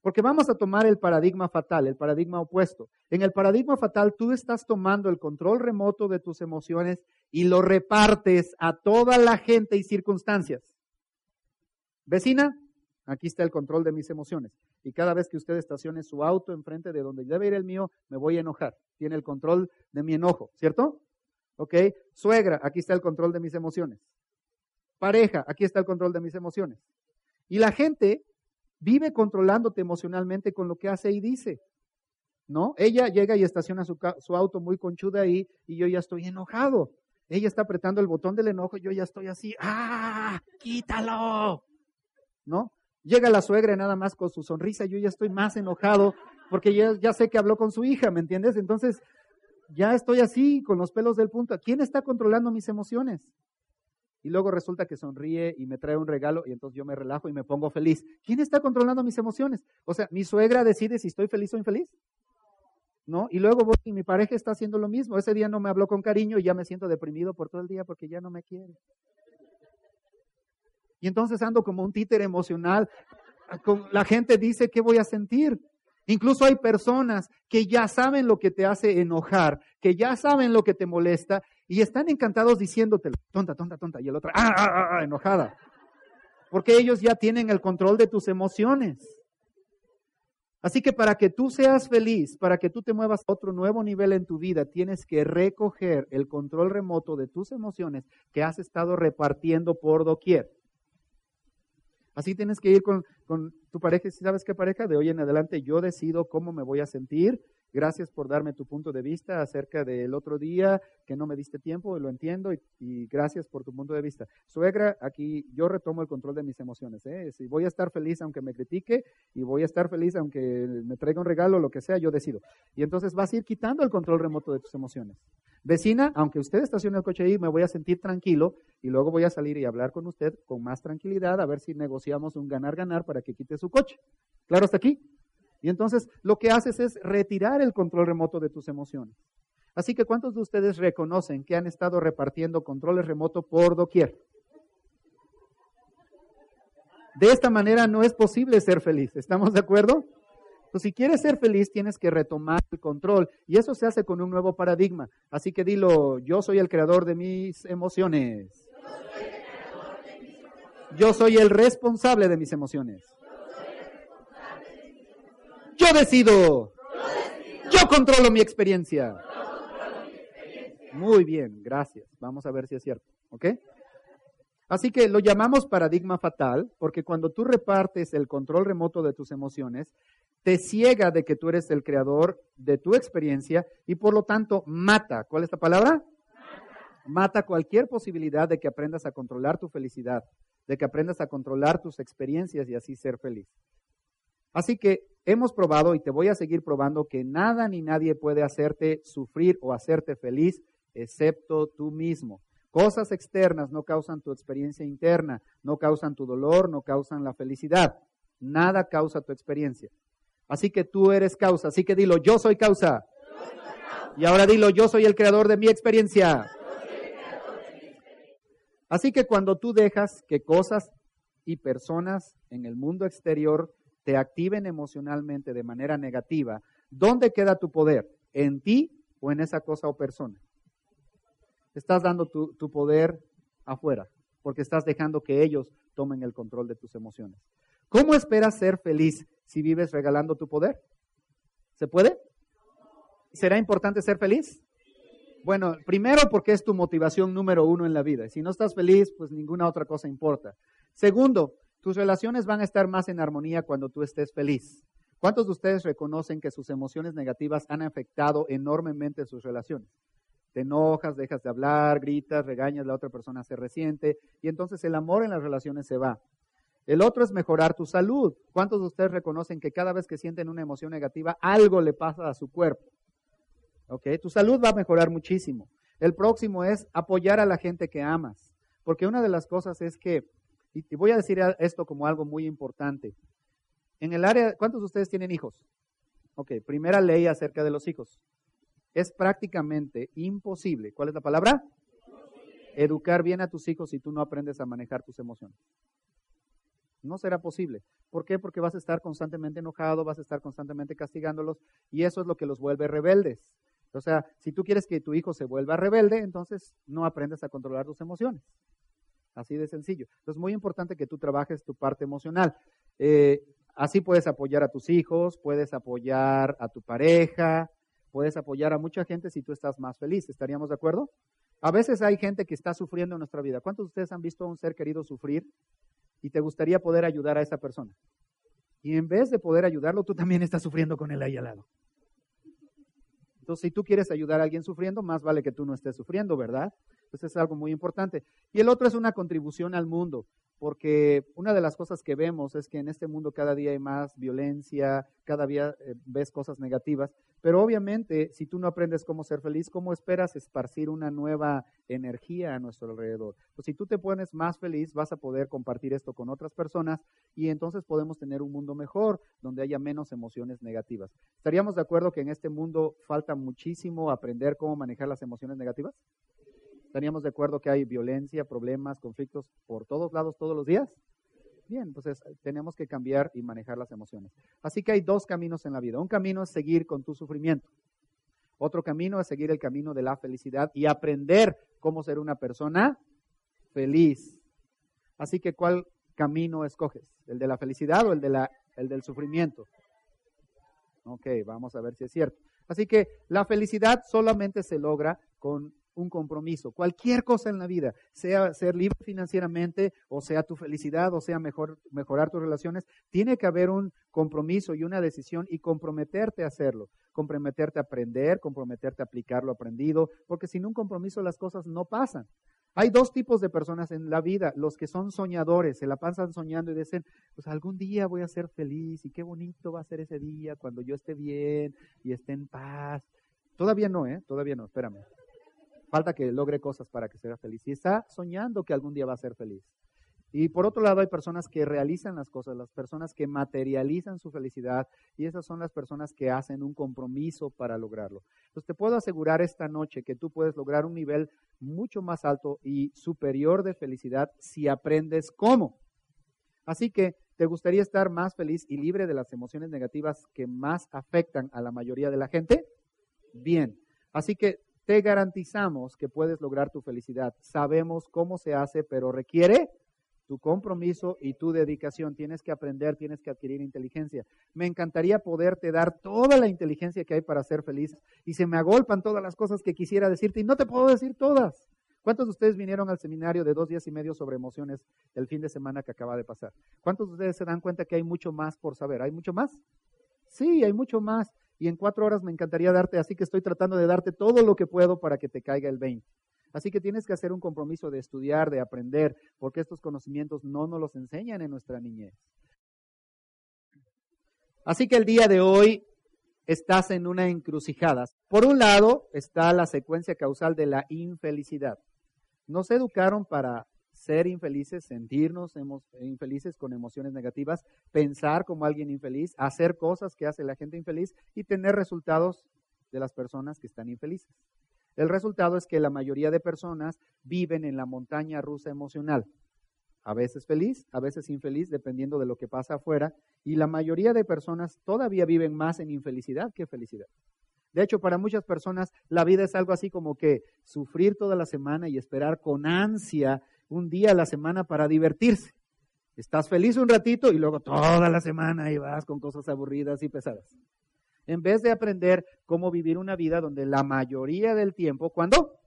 Porque vamos a tomar el paradigma fatal, el paradigma opuesto. En el paradigma fatal tú estás tomando el control remoto de tus emociones y lo repartes a toda la gente y circunstancias. Vecina, aquí está el control de mis emociones. Y cada vez que usted estacione su auto enfrente de donde debe ir el mío, me voy a enojar. Tiene el control de mi enojo, ¿cierto? ¿Ok? Suegra, aquí está el control de mis emociones. Pareja, aquí está el control de mis emociones. Y la gente vive controlándote emocionalmente con lo que hace y dice. ¿No? Ella llega y estaciona su, su, auto muy conchuda ahí y yo ya estoy enojado. Ella está apretando el botón del enojo y yo ya estoy así, ¡ah! ¡Quítalo! ¿No? Llega la suegra nada más con su sonrisa, yo ya estoy más enojado porque ya, ya sé que habló con su hija, ¿me entiendes? Entonces, ya estoy así, con los pelos del punto. ¿Quién está controlando mis emociones? y luego resulta que sonríe y me trae un regalo y entonces yo me relajo y me pongo feliz. ¿Quién está controlando mis emociones? O sea, mi suegra decide si estoy feliz o infeliz. ¿No? Y luego voy y mi pareja está haciendo lo mismo. Ese día no me habló con cariño y ya me siento deprimido por todo el día porque ya no me quiere. Y entonces ando como un títer emocional. La gente dice, ¿qué voy a sentir? Incluso hay personas que ya saben lo que te hace enojar, que ya saben lo que te molesta y están encantados diciéndote, tonta, tonta, tonta, y el otro, ah, ah, ah, ah, enojada. Porque ellos ya tienen el control de tus emociones. Así que para que tú seas feliz, para que tú te muevas a otro nuevo nivel en tu vida, tienes que recoger el control remoto de tus emociones que has estado repartiendo por doquier. Así tienes que ir con, con tu pareja, ¿sabes qué pareja? De hoy en adelante yo decido cómo me voy a sentir, Gracias por darme tu punto de vista acerca del otro día que no me diste tiempo, lo entiendo, y, gracias por tu punto de vista. Suegra, aquí yo retomo el control de mis emociones. ¿eh? Si voy a estar feliz aunque me critique, y voy a estar feliz aunque me traiga un regalo, lo que sea, yo decido. Y entonces vas a ir quitando el control remoto de tus emociones. Vecina, aunque usted estacione el coche ahí, me voy a sentir tranquilo y luego voy a salir y hablar con usted con más tranquilidad a ver si negociamos un ganar-ganar para que quite su coche. ¿Claro hasta aquí? Y entonces lo que haces es retirar el control remoto de tus emociones. Así que ¿cuántos de ustedes reconocen que han estado repartiendo controles remotos por doquier? De esta manera no es posible ser feliz. ¿Estamos de acuerdo? Pues si quieres ser feliz, tienes que retomar el control. Y eso se hace con un nuevo paradigma. Así que dilo, yo soy el creador de mis emociones. Yo soy el responsable de mis emociones. Yo decido. Yo controlo mi experiencia. Muy bien, gracias. Vamos a ver si es cierto. ¿Ok? Así que lo llamamos paradigma fatal porque cuando tú repartes el control remoto de tus emociones, te ciega de que tú eres el creador de tu experiencia y por lo tanto mata. ¿Cuál es la palabra? Mata cualquier posibilidad de que aprendas a controlar tu felicidad, de que aprendas a controlar tus experiencias y así ser feliz. Así que hemos probado y te voy a seguir probando que nada ni nadie puede hacerte sufrir o hacerte feliz excepto tú mismo. Cosas externas no causan tu experiencia interna, no causan tu dolor, no causan la felicidad. Nada causa tu experiencia. Así que tú eres causa. Así que dilo, yo soy causa. Y ahora dilo, yo soy el creador de mi experiencia. Así que cuando tú dejas que cosas y personas en el mundo exterior te activen emocionalmente de manera negativa, ¿dónde queda tu poder? ¿En ti o en esa cosa o persona? Estás dando tu, tu poder afuera, porque estás dejando que ellos tomen el control de tus emociones. ¿Cómo esperas ser feliz si vives regalando tu poder? ¿Se puede? ¿Será importante ser feliz? Bueno, primero porque es tu motivación número uno en la vida. Si no estás feliz, pues ninguna otra cosa importa. Segundo, tus relaciones van a estar más en armonía cuando tú estés feliz. ¿Cuántos de ustedes reconocen que sus emociones negativas han afectado enormemente sus relaciones? Te enojas, dejas de hablar, gritas, regañas, la otra persona se resiente y entonces el amor en las relaciones se va. El otro es mejorar tu salud. ¿Cuántos de ustedes reconocen que cada vez que sienten una emoción negativa, algo le pasa a su cuerpo? ¿Ok? Tu salud va a mejorar muchísimo. El próximo es apoyar a la gente que amas. Porque una de las cosas es que y, voy a decir esto como algo muy importante. En el área, ¿cuántos de ustedes tienen hijos? Ok, primera ley acerca de los hijos. Es prácticamente imposible. ¿Cuál es la palabra? Educar bien a tus hijos si tú no aprendes a manejar tus emociones. No será posible. ¿Por qué? Porque vas a estar constantemente enojado, vas a estar constantemente castigándolos y eso es lo que los vuelve rebeldes. O sea, si tú quieres que tu hijo se vuelva rebelde, entonces no aprendes a controlar tus emociones. Así de sencillo. Entonces, es muy importante que tú trabajes tu parte emocional. Eh, así puedes apoyar a tus hijos, puedes apoyar a tu pareja, puedes apoyar a mucha gente si tú estás más feliz. ¿Estaríamos de acuerdo? A veces hay gente que está sufriendo en nuestra vida. ¿Cuántos de ustedes han visto a un ser querido sufrir y te gustaría poder ayudar a esa persona? Y en vez de poder ayudarlo, tú también estás sufriendo con él ahí al lado. Entonces, si tú quieres ayudar a alguien sufriendo, más vale que tú no estés sufriendo, ¿verdad? Entonces es algo muy importante. Y el otro es una contribución al mundo, porque una de las cosas que vemos es que en este mundo cada día hay más violencia, cada día eh, ves cosas negativas, pero obviamente si tú no aprendes cómo ser feliz, ¿cómo esperas esparcir una nueva energía a nuestro alrededor? Pues si tú te pones más feliz, vas a poder compartir esto con otras personas y entonces podemos tener un mundo mejor, donde haya menos emociones negativas. ¿Estaríamos de acuerdo que en este mundo falta muchísimo aprender cómo manejar las emociones negativas? ¿Estaríamos de acuerdo que hay violencia, problemas, conflictos por todos lados todos los días? Bien, pues tenemos que cambiar y manejar las emociones. Así que hay dos caminos en la vida. Un camino es seguir con tu sufrimiento. Otro camino es seguir el camino de la felicidad y aprender cómo ser una persona feliz. Así que, ¿cuál camino escoges? ¿El de la felicidad o el, de la, el del sufrimiento? Ok, vamos a ver si es cierto. Así que la felicidad solamente se logra con un compromiso. Cualquier cosa en la vida, sea ser libre financieramente, o sea tu felicidad, o sea mejor, mejorar tus relaciones, tiene que haber un compromiso y una decisión y comprometerte a hacerlo, comprometerte a aprender, comprometerte a aplicar lo aprendido, porque sin un compromiso las cosas no pasan. Hay dos tipos de personas en la vida, los que son soñadores, se la pasan soñando y dicen, pues algún día voy a ser feliz y qué bonito va a ser ese día cuando yo esté bien y esté en paz. Todavía no, ¿eh? Todavía no, espérame. Falta que logre cosas para que sea feliz. Y está soñando que algún día va a ser feliz. Y por otro lado hay personas que realizan las cosas, las personas que materializan su felicidad y esas son las personas que hacen un compromiso para lograrlo. Entonces te puedo asegurar esta noche que tú puedes lograr un nivel mucho más alto y superior de felicidad si aprendes cómo. Así que, ¿te gustaría estar más feliz y libre de las emociones negativas que más afectan a la mayoría de la gente? Bien. Así que te garantizamos que puedes lograr tu felicidad. Sabemos cómo se hace, pero requiere tu compromiso y tu dedicación. Tienes que aprender, tienes que adquirir inteligencia. Me encantaría poderte dar toda la inteligencia que hay para ser feliz y se me agolpan todas las cosas que quisiera decirte y no te puedo decir todas. ¿Cuántos de ustedes vinieron al seminario de dos días y medio sobre emociones el fin de semana que acaba de pasar? ¿Cuántos de ustedes se dan cuenta que hay mucho más por saber? ¿Hay mucho más? Sí, hay mucho más y en cuatro horas me encantaría darte, así que estoy tratando de darte todo lo que puedo para que te caiga el 20. Así que tienes que hacer un compromiso de estudiar, de aprender, porque estos conocimientos no nos los enseñan en nuestra niñez. Así que el día de hoy estás en una encrucijada. Por un lado está la secuencia causal de la infelicidad. Nos educaron para ser infelices, sentirnos infelices con emociones negativas, pensar como alguien infeliz, hacer cosas que hace la gente infeliz y tener resultados de las personas que están infelices. El resultado es que la mayoría de personas viven en la montaña rusa emocional. A veces feliz, a veces infeliz, dependiendo de lo que pasa afuera. Y la mayoría de personas todavía viven más en infelicidad que felicidad. De hecho, para muchas personas la vida es algo así como que sufrir toda la semana y esperar con ansia un día a la semana para divertirse. Estás feliz un ratito y luego toda la semana y vas con cosas aburridas y pesadas. En vez de aprender cómo vivir una vida donde la mayoría del tiempo, ¿cuándo?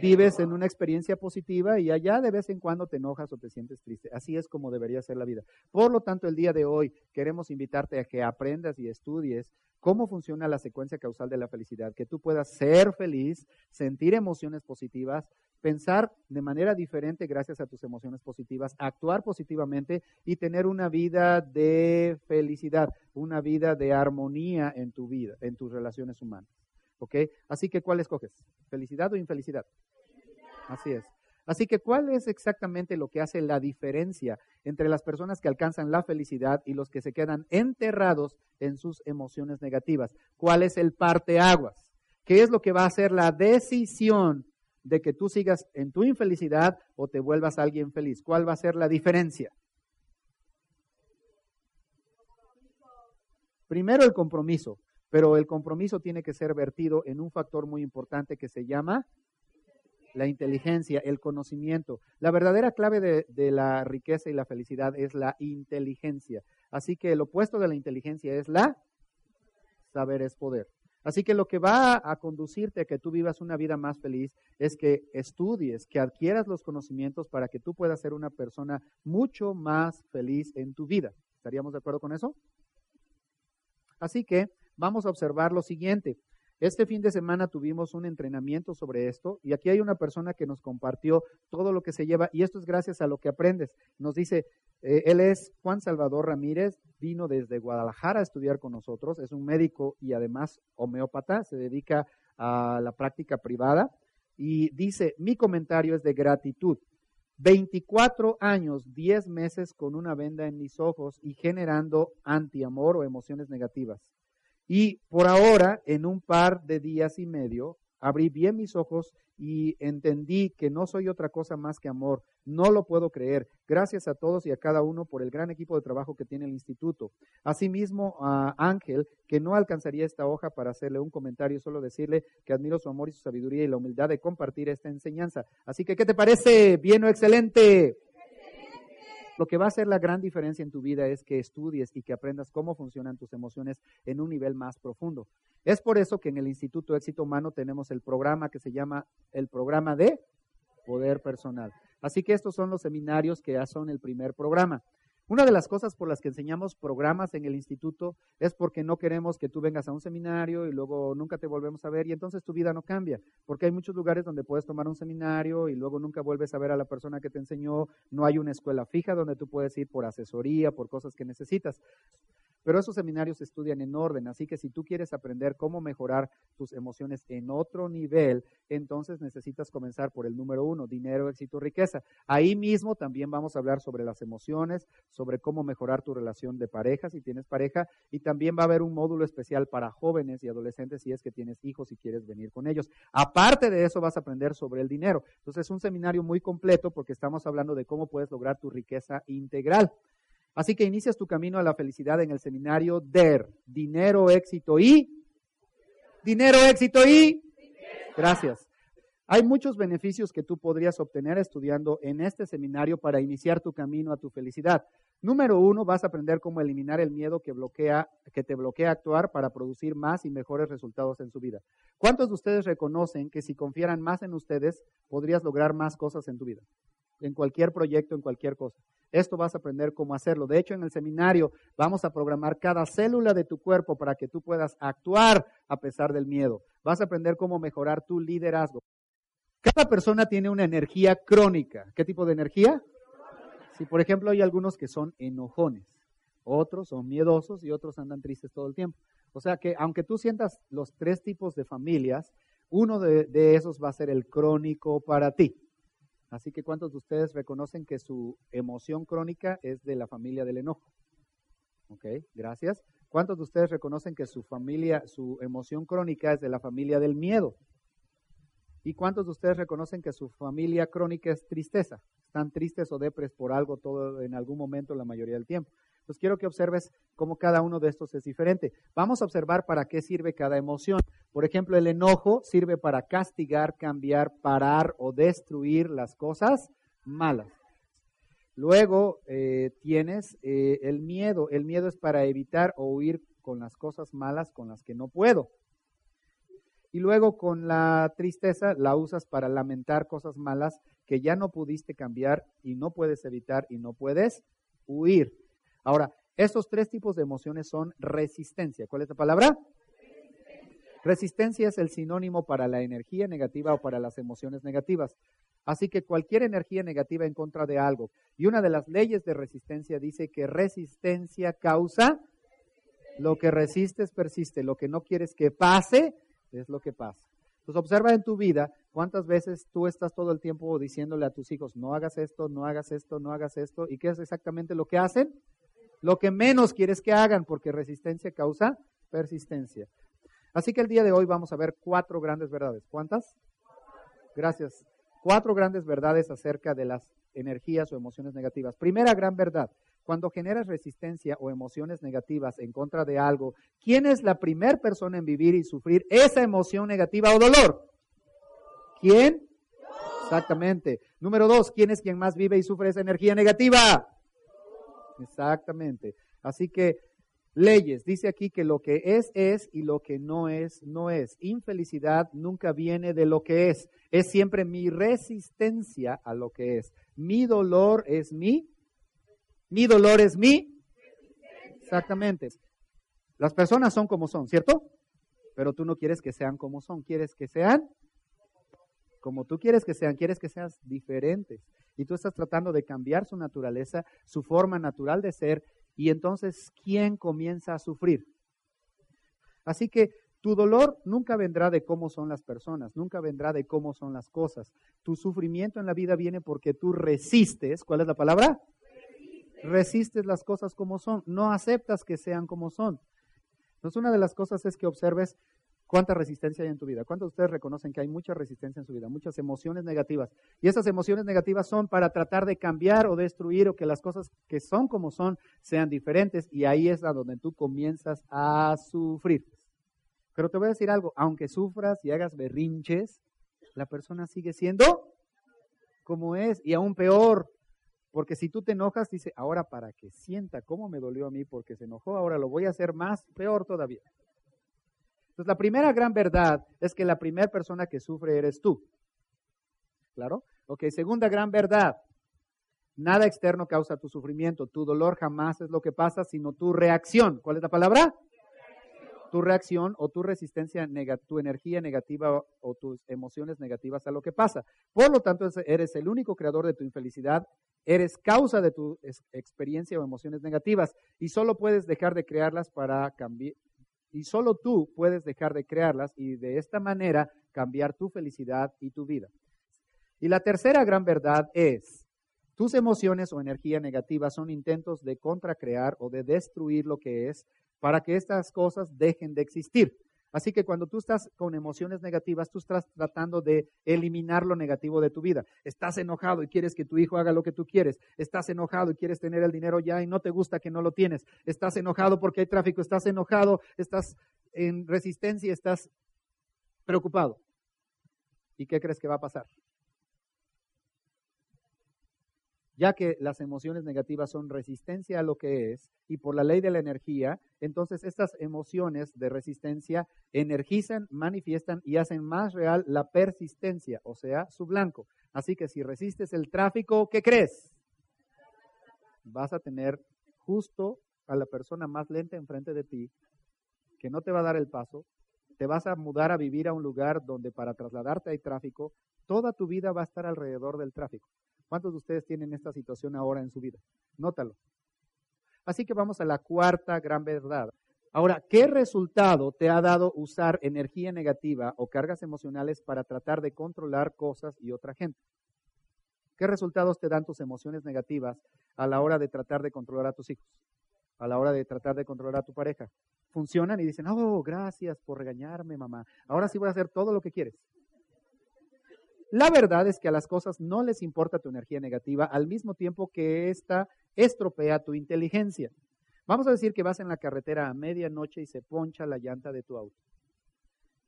Vives en una experiencia positiva y allá de vez en cuando te enojas o te sientes triste. Así es como debería ser la vida. Por lo tanto, el día de hoy queremos invitarte a que aprendas y estudies cómo funciona la secuencia causal de la felicidad, que tú puedas ser feliz, sentir emociones positivas, pensar de manera diferente gracias a tus emociones positivas, actuar positivamente y tener una vida de felicidad, una vida de armonía en tu vida, en tus relaciones humanas. ¿Ok? Así que, ¿cuál escoges? ¿Felicidad o infelicidad? Así es. Así que, ¿cuál es exactamente lo que hace la diferencia entre las personas que alcanzan la felicidad y los que se quedan enterrados en sus emociones negativas? ¿Cuál es el parteaguas? ¿Qué es lo que va a hacer la decisión de que tú sigas en tu infelicidad o te vuelvas alguien feliz? ¿Cuál va a ser la diferencia? Primero el compromiso, pero el compromiso tiene que ser vertido en un factor muy importante que se llama la inteligencia, el conocimiento. La verdadera clave de, de, la riqueza y la felicidad es la inteligencia. Así que el opuesto de la inteligencia es la saber es poder. Así que lo que va a conducirte a que tú vivas una vida más feliz es que estudies, que adquieras los conocimientos para que tú puedas ser una persona mucho más feliz en tu vida. ¿Estaríamos de acuerdo con eso? Así que vamos a observar lo siguiente. Este fin de semana tuvimos un entrenamiento sobre esto y aquí hay una persona que nos compartió todo lo que se lleva y esto es gracias a lo que aprendes. Nos dice, él es Juan Salvador Ramírez, vino desde Guadalajara a estudiar con nosotros, es un médico y además homeópata, se dedica a la práctica privada y dice, mi comentario es de gratitud. 24 años, 10 meses con una venda en mis ojos y generando antiamor o emociones negativas. Y por ahora, en un par de días y medio, abrí bien mis ojos y entendí que no soy otra cosa más que amor. No lo puedo creer. Gracias a todos y a cada uno por el gran equipo de trabajo que tiene el instituto. Asimismo, a Ángel, que no alcanzaría esta hoja para hacerle un comentario, solo decirle que admiro su amor y su sabiduría y la humildad de compartir esta enseñanza. Así que, ¿qué te parece? Bien o excelente. Lo que va a hacer la gran diferencia en tu vida es que estudies y que aprendas cómo funcionan tus emociones en un nivel más profundo. Es por eso que en el Instituto Éxito Humano tenemos el programa que se llama el programa de poder personal. Así que estos son los seminarios que ya son el primer programa. Una de las cosas por las que enseñamos programas en el instituto es porque no queremos que tú vengas a un seminario y luego nunca te volvemos a ver y entonces tu vida no cambia, porque hay muchos lugares donde puedes tomar un seminario y luego nunca vuelves a ver a la persona que te enseñó, no hay una escuela fija donde tú puedes ir por asesoría, por cosas que necesitas. Pero esos seminarios se estudian en orden, así que si tú quieres aprender cómo mejorar tus emociones en otro nivel, entonces necesitas comenzar por el número uno, dinero, éxito, riqueza. Ahí mismo también vamos a hablar sobre las emociones, sobre cómo mejorar tu relación de pareja si tienes pareja, y también va a haber un módulo especial para jóvenes y adolescentes si es que tienes hijos y quieres venir con ellos. Aparte de eso vas a aprender sobre el dinero. Entonces es un seminario muy completo porque estamos hablando de cómo puedes lograr tu riqueza integral. Así que inicias tu camino a la felicidad en el seminario DER, dinero, éxito y... Dinero, éxito y... Gracias. Hay muchos beneficios que tú podrías obtener estudiando en este seminario para iniciar tu camino a tu felicidad. Número uno, vas a aprender cómo eliminar el miedo que, bloquea, que te bloquea actuar para producir más y mejores resultados en su vida. ¿Cuántos de ustedes reconocen que si confiaran más en ustedes, podrías lograr más cosas en tu vida? En cualquier proyecto, en cualquier cosa. Esto vas a aprender cómo hacerlo. De hecho, en el seminario vamos a programar cada célula de tu cuerpo para que tú puedas actuar a pesar del miedo. Vas a aprender cómo mejorar tu liderazgo. Cada persona tiene una energía crónica. ¿Qué tipo de energía? Si, por ejemplo, hay algunos que son enojones, otros son miedosos y otros andan tristes todo el tiempo. O sea que, aunque tú sientas los tres tipos de familias, uno de, esos va a ser el crónico para ti. Así que ¿cuántos de ustedes reconocen que su emoción crónica es de la familia del enojo? Ok, gracias. ¿Cuántos de ustedes reconocen que su familia, su emoción crónica es de la familia del miedo? ¿Y cuántos de ustedes reconocen que su familia crónica es tristeza? Están tristes o depres por algo todo en algún momento la mayoría del tiempo. Entonces quiero que observes cómo cada uno de estos es diferente. Vamos a observar para qué sirve cada emoción. Por ejemplo, el enojo sirve para castigar, cambiar, parar o destruir las cosas malas. Luego eh, tienes eh, el miedo. El miedo es para evitar o huir con las cosas malas con las que no puedo. Y luego con la tristeza la usas para lamentar cosas malas que ya no pudiste cambiar y no puedes evitar y no puedes huir. Ahora, estos tres tipos de emociones son resistencia. ¿Cuál es la palabra? Resistencia es el sinónimo para la energía negativa o para las emociones negativas. Así que cualquier energía negativa en contra de algo. Y una de las leyes de resistencia dice que resistencia causa lo que resistes persiste. Lo que no quieres que pase es lo que pasa. Entonces observa en tu vida cuántas veces tú estás todo el tiempo diciéndole a tus hijos, no hagas esto, no hagas esto, no hagas esto. ¿Y qué es exactamente lo que hacen? Lo que menos quieres que hagan, porque resistencia causa persistencia. Así que el día de hoy vamos a ver cuatro grandes verdades. ¿Cuántas? Gracias. Cuatro grandes verdades acerca de las energías o emociones negativas. Primera gran verdad. Cuando generas resistencia o emociones negativas en contra de algo, ¿quién es la primera persona en vivir y sufrir esa emoción negativa o dolor? ¿Quién? Exactamente. Número dos, ¿quién es quien más vive y sufre esa energía negativa? Exactamente. Así que leyes, dice aquí que lo que es es y lo que no es no es. Infelicidad nunca viene de lo que es, es siempre mi resistencia a lo que es. Mi dolor es mi, mi dolor es mi. Exactamente. Las personas son como son, ¿cierto? Pero tú no quieres que sean como son, quieres que sean como tú quieres que sean, quieres que seas diferentes y tú estás tratando de cambiar su naturaleza, su forma natural de ser, y entonces, ¿quién comienza a sufrir? Así que tu dolor nunca vendrá de cómo son las personas, nunca vendrá de cómo son las cosas. Tu sufrimiento en la vida viene porque tú resistes, ¿cuál es la palabra? Resistes, las cosas como son, no aceptas que sean como son. Entonces, una de las cosas es que observes ¿Cuánta resistencia hay en tu vida? ¿Cuántos de ustedes reconocen que hay mucha resistencia en su vida? Muchas emociones negativas. Y esas emociones negativas son para tratar de cambiar o destruir o que las cosas que son como son sean diferentes. Y ahí es donde tú comienzas a sufrir. Pero te voy a decir algo, aunque sufras y hagas berrinches, la persona sigue siendo como es y aún peor. Porque si tú te enojas, dice, ahora para que sienta cómo me dolió a mí porque se enojó, ahora lo voy a hacer más peor todavía. Entonces, la primera gran verdad es que la primera persona que sufre eres tú. ¿Claro? Ok, segunda gran verdad. Nada externo causa tu sufrimiento. Tu dolor jamás es lo que pasa, sino tu reacción. ¿Cuál es la palabra? Tu reacción o tu resistencia, tu energía negativa o tus emociones negativas a lo que pasa. Por lo tanto, eres el único creador de tu infelicidad, eres causa de tu experiencia o emociones negativas y solo puedes dejar de crearlas para cambiar, y solo tú puedes dejar de crearlas y de esta manera cambiar tu felicidad y tu vida. Y la tercera gran verdad es, tus emociones o energía negativa son intentos de contracrear o de destruir lo que es para que estas cosas dejen de existir. Así que cuando tú estás con emociones negativas, tú estás tratando de eliminar lo negativo de tu vida. Estás enojado y quieres que tu hijo haga lo que tú quieres. Estás enojado y quieres tener el dinero ya y no te gusta que no lo tienes. Estás enojado porque hay tráfico. Estás enojado, estás en resistencia, estás preocupado. ¿Y qué crees que va a pasar? Ya que las emociones negativas son resistencia a lo que es, y por la ley de la energía, entonces estas emociones de resistencia energizan, manifiestan y hacen más real la persistencia, o sea, su blanco. Así que si resistes el tráfico, ¿qué crees? Vas a tener justo a la persona más lenta enfrente de ti, que no te va a dar el paso, te vas a mudar a vivir a un lugar donde para trasladarte hay tráfico, toda tu vida va a estar alrededor del tráfico. ¿Cuántos de ustedes tienen esta situación ahora en su vida? Nótalo. Así que vamos a la cuarta gran verdad. Ahora, ¿qué resultado te ha dado usar energía negativa o cargas emocionales para tratar de controlar cosas y otra gente? ¿Qué resultados te dan tus emociones negativas a la hora de tratar de controlar a tus hijos? A la hora de tratar de controlar a tu pareja. Funcionan y dicen, oh, gracias por regañarme, mamá. Ahora sí voy a hacer todo lo que quieres. La verdad es que a las cosas no les importa tu energía negativa al mismo tiempo que ésta estropea tu inteligencia. Vamos a decir que vas en la carretera a medianoche y se poncha la llanta de tu auto.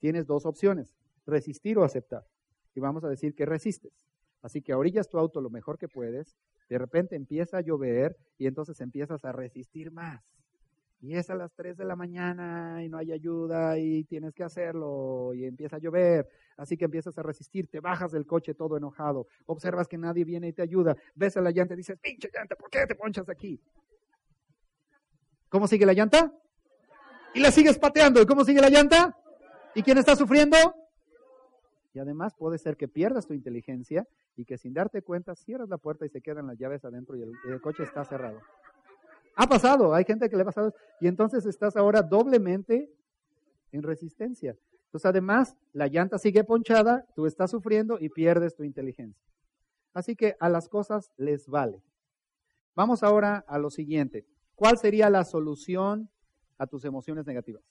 Tienes dos opciones, resistir o aceptar. Y vamos a decir que resistes. Así que orillas tu auto lo mejor que puedes, de repente empieza a llover y entonces empiezas a resistir más y es a las 3 de la mañana y no hay ayuda y tienes que hacerlo y empieza a llover, así que empiezas a resistir, te bajas del coche todo enojado, observas que nadie viene y te ayuda, ves a la llanta y dices, pinche llanta, ¿por qué te ponchas aquí? ¿Cómo sigue la llanta? Y la sigues pateando, ¿y cómo sigue la llanta? ¿Y quién está sufriendo? Y además puede ser que pierdas tu inteligencia y que sin darte cuenta cierras la puerta y se quedan las llaves adentro y el coche está cerrado. Ha pasado, hay gente que le ha pasado. Y entonces estás ahora doblemente en resistencia. Entonces, además, la llanta sigue ponchada, tú estás sufriendo y pierdes tu inteligencia. Así que a las cosas les vale. Vamos ahora a lo siguiente. ¿Cuál sería la solución a tus emociones negativas?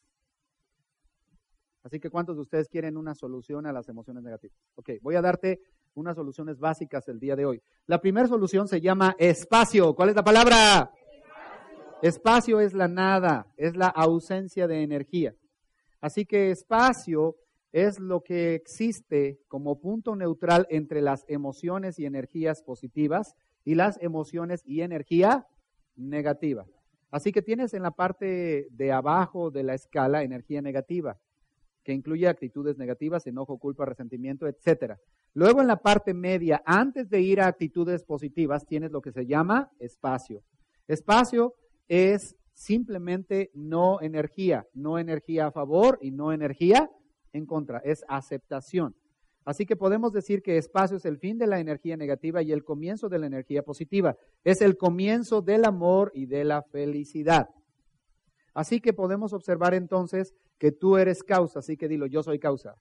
Así que ¿cuántos de ustedes quieren una solución a las emociones negativas? Ok, voy a darte unas soluciones básicas el día de hoy. La primera solución se llama espacio. ¿Cuál es la palabra? Espacio es la nada, es la ausencia de energía. Así que espacio es lo que existe como punto neutral entre las emociones y energías positivas y las emociones y energía negativa. Así que tienes en la parte de abajo de la escala energía negativa, que incluye actitudes negativas, enojo, culpa, resentimiento, etc. Luego en la parte media, antes de ir a actitudes positivas, tienes lo que se llama espacio. Espacio es simplemente no energía, no energía a favor y no energía en contra, es aceptación. Así que podemos decir que espacio es el fin de la energía negativa y el comienzo de la energía positiva. Es el comienzo del amor y de la felicidad. Así que podemos observar entonces que tú eres causa, así que dilo, yo soy causa.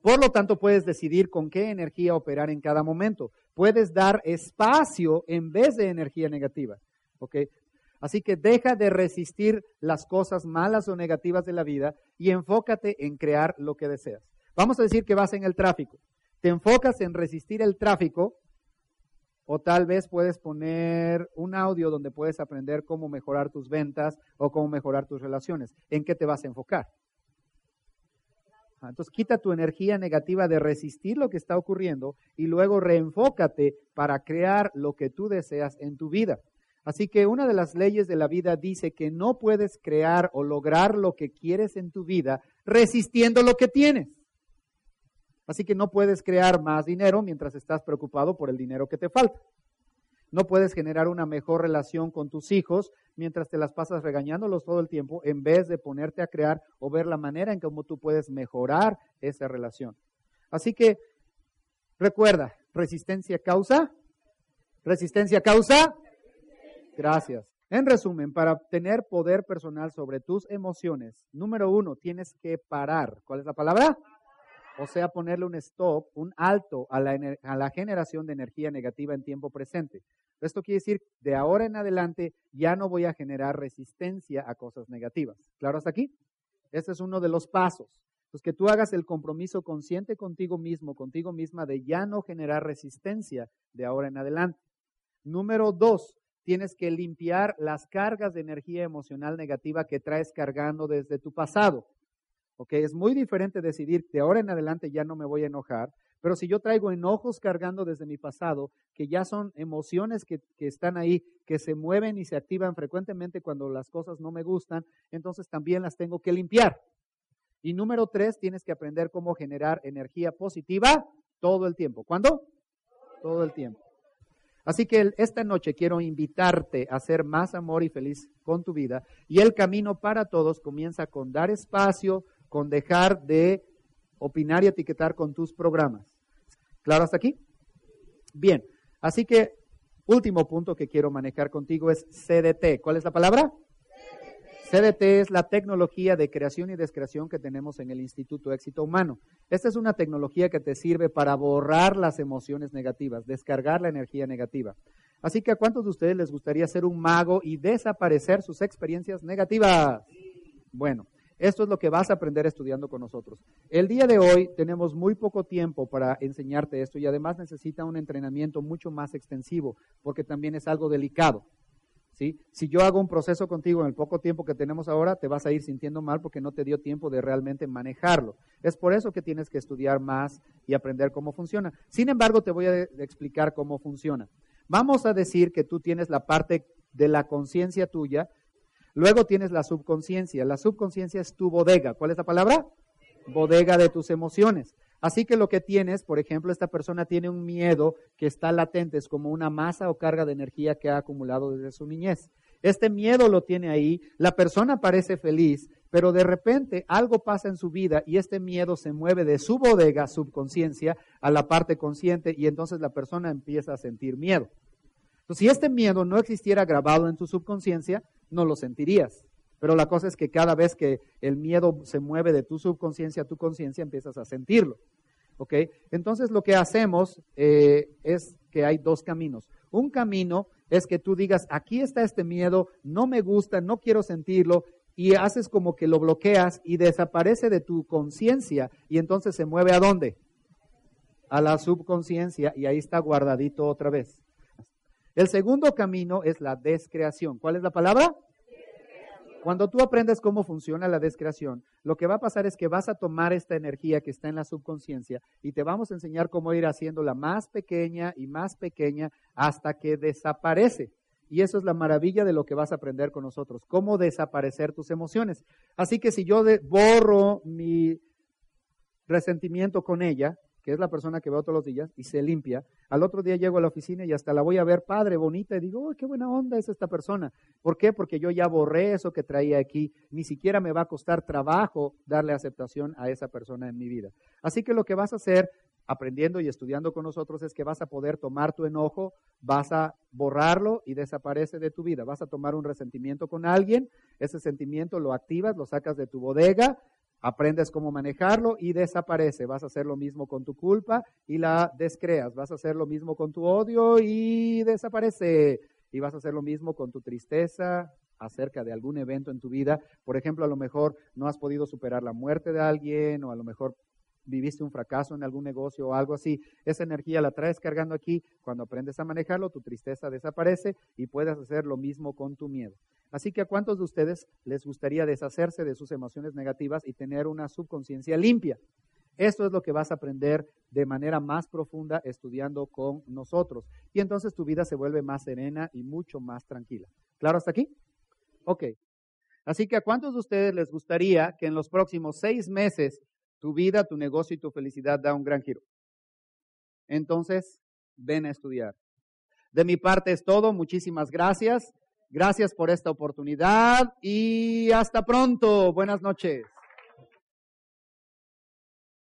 Por lo tanto, puedes decidir con qué energía operar en cada momento. Puedes dar espacio en vez de energía negativa. Así que deja de resistir las cosas malas o negativas de la vida y enfócate en crear lo que deseas. Vamos a decir que vas en el tráfico. Te enfocas en resistir el tráfico o tal vez puedes poner un audio donde puedes aprender cómo mejorar tus ventas o cómo mejorar tus relaciones. ¿En qué te vas a enfocar? Ah, entonces quita tu energía negativa de resistir lo que está ocurriendo y luego reenfócate para crear lo que tú deseas en tu vida. Así que una de las leyes de la vida dice que no puedes crear o lograr lo que quieres en tu vida resistiendo lo que tienes. Así que no puedes crear más dinero mientras estás preocupado por el dinero que te falta. No puedes generar una mejor relación con tus hijos mientras te las pasas regañándolos todo el tiempo en vez de ponerte a crear o ver la manera en cómo tú puedes mejorar esa relación. Así que recuerda, resistencia causa, resistencia causa. Gracias. En resumen, para tener poder personal sobre tus emociones, número uno, tienes que parar. ¿Cuál es la palabra? o sea, ponerle un stop, un alto a la, generación de energía negativa en tiempo presente. Esto quiere decir, de ahora en adelante ya no voy a generar resistencia a cosas negativas. ¿Claro hasta aquí? Este es uno de los pasos. Pues que tú hagas el compromiso consciente contigo mismo, contigo misma, de ya no generar resistencia de ahora en adelante. Número dos, tienes que limpiar las cargas de energía emocional negativa que traes cargando desde tu pasado. ¿ok? Es muy diferente decidir de ahora en adelante ya no me voy a enojar, pero si yo traigo enojos cargando desde mi pasado, que ya son emociones que, que, están ahí, que se mueven y se activan frecuentemente cuando las cosas no me gustan, entonces también las tengo que limpiar. Y número tres, tienes que aprender cómo generar energía positiva todo el tiempo. ¿Cuándo? Todo el tiempo. Así que esta noche quiero invitarte a ser más amor y feliz con tu vida. Y el camino para todos comienza con dar espacio, con dejar de opinar y etiquetar con tus programas. ¿Claro hasta aquí? Bien, así que último punto que quiero manejar contigo es CDT. ¿Cuál es la palabra? CDT es la tecnología de creación y descreación que tenemos en el Instituto Éxito Humano. Esta es una tecnología que te sirve para borrar las emociones negativas, descargar la energía negativa. Así que a cuántos de ustedes les gustaría ser un mago y desaparecer sus experiencias negativas? Bueno, esto es lo que vas a aprender estudiando con nosotros. El día de hoy tenemos muy poco tiempo para enseñarte esto y además necesita un entrenamiento mucho más extensivo porque también es algo delicado. ¿Sí? Si yo hago un proceso contigo en el poco tiempo que tenemos ahora, te vas a ir sintiendo mal porque no te dio tiempo de realmente manejarlo. Es por eso que tienes que estudiar más y aprender cómo funciona. Sin embargo, te voy a explicar cómo funciona. Vamos a decir que tú tienes la parte de la conciencia tuya Luego tienes la subconsciencia. La subconsciencia es tu bodega. ¿Cuál es la palabra? Bodega de tus emociones. Así que lo que tienes, por ejemplo, esta persona tiene un miedo que está latente, es como una masa o carga de energía que ha acumulado desde su niñez. Este miedo lo tiene ahí, la persona parece feliz, pero de repente algo pasa en su vida y este miedo se mueve de su bodega, subconsciencia, a la parte consciente y entonces la persona empieza a sentir miedo. Entonces, si este miedo no existiera grabado en tu subconsciencia, no lo sentirías. Pero la cosa es que cada vez que el miedo se mueve de tu subconsciencia a tu conciencia, empiezas a sentirlo. ¿Ok? Entonces lo que hacemos eh, es que hay dos caminos. Un camino es que tú digas, aquí está este miedo, no me gusta, no quiero sentirlo, y haces como que lo bloqueas y desaparece de tu conciencia y entonces se mueve a dónde? A la subconsciencia y ahí está guardadito otra vez. El segundo camino es la descreación. ¿Cuál es la palabra? Cuando tú aprendes cómo funciona la descreación, lo que va a pasar es que vas a tomar esta energía que está en la subconsciencia y te vamos a enseñar cómo ir haciéndola más pequeña y más pequeña hasta que desaparece. Y eso es la maravilla de lo que vas a aprender con nosotros, cómo desaparecer tus emociones. Así que si yo borro mi resentimiento con ella, que es la persona que veo todos los días, y se limpia. Al otro día llego a la oficina y hasta la voy a ver padre, bonita, y digo, qué buena onda es esta persona! ¿Por qué? Porque yo ya borré eso que traía aquí. Ni siquiera me va a costar trabajo darle aceptación a esa persona en mi vida. Así que lo que vas a hacer aprendiendo y estudiando con nosotros es que vas a poder tomar tu enojo, vas a borrarlo y desaparece de tu vida. Vas a tomar un resentimiento con alguien, ese sentimiento lo activas, lo sacas de tu bodega, aprendes cómo manejarlo y desaparece. Vas a hacer lo mismo con tu culpa y la descreas. Vas a hacer lo mismo con tu odio y desaparece. y vas a hacer lo mismo con tu tristeza acerca de algún evento en tu vida. Por ejemplo, a lo mejor no has podido superar la muerte de alguien o a lo mejor viviste un fracaso en algún negocio o algo así. Esa energía la traes cargando aquí. Cuando aprendes a manejarlo, tu tristeza desaparece y puedes hacer lo mismo con tu miedo. Así que a cuántos de ustedes les gustaría deshacerse de sus emociones negativas y tener una subconsciencia limpia? Esto es lo que vas a aprender de manera más profunda estudiando con nosotros. Y entonces tu vida se vuelve más serena y mucho más tranquila. ¿Claro hasta aquí? Ok. Así que a cuántos de ustedes les gustaría que en los próximos seis meses tu vida, tu negocio y tu felicidad da un gran giro? Entonces, ven a estudiar. De mi parte es todo. Muchísimas gracias. Gracias por esta oportunidad y hasta pronto. Buenas noches.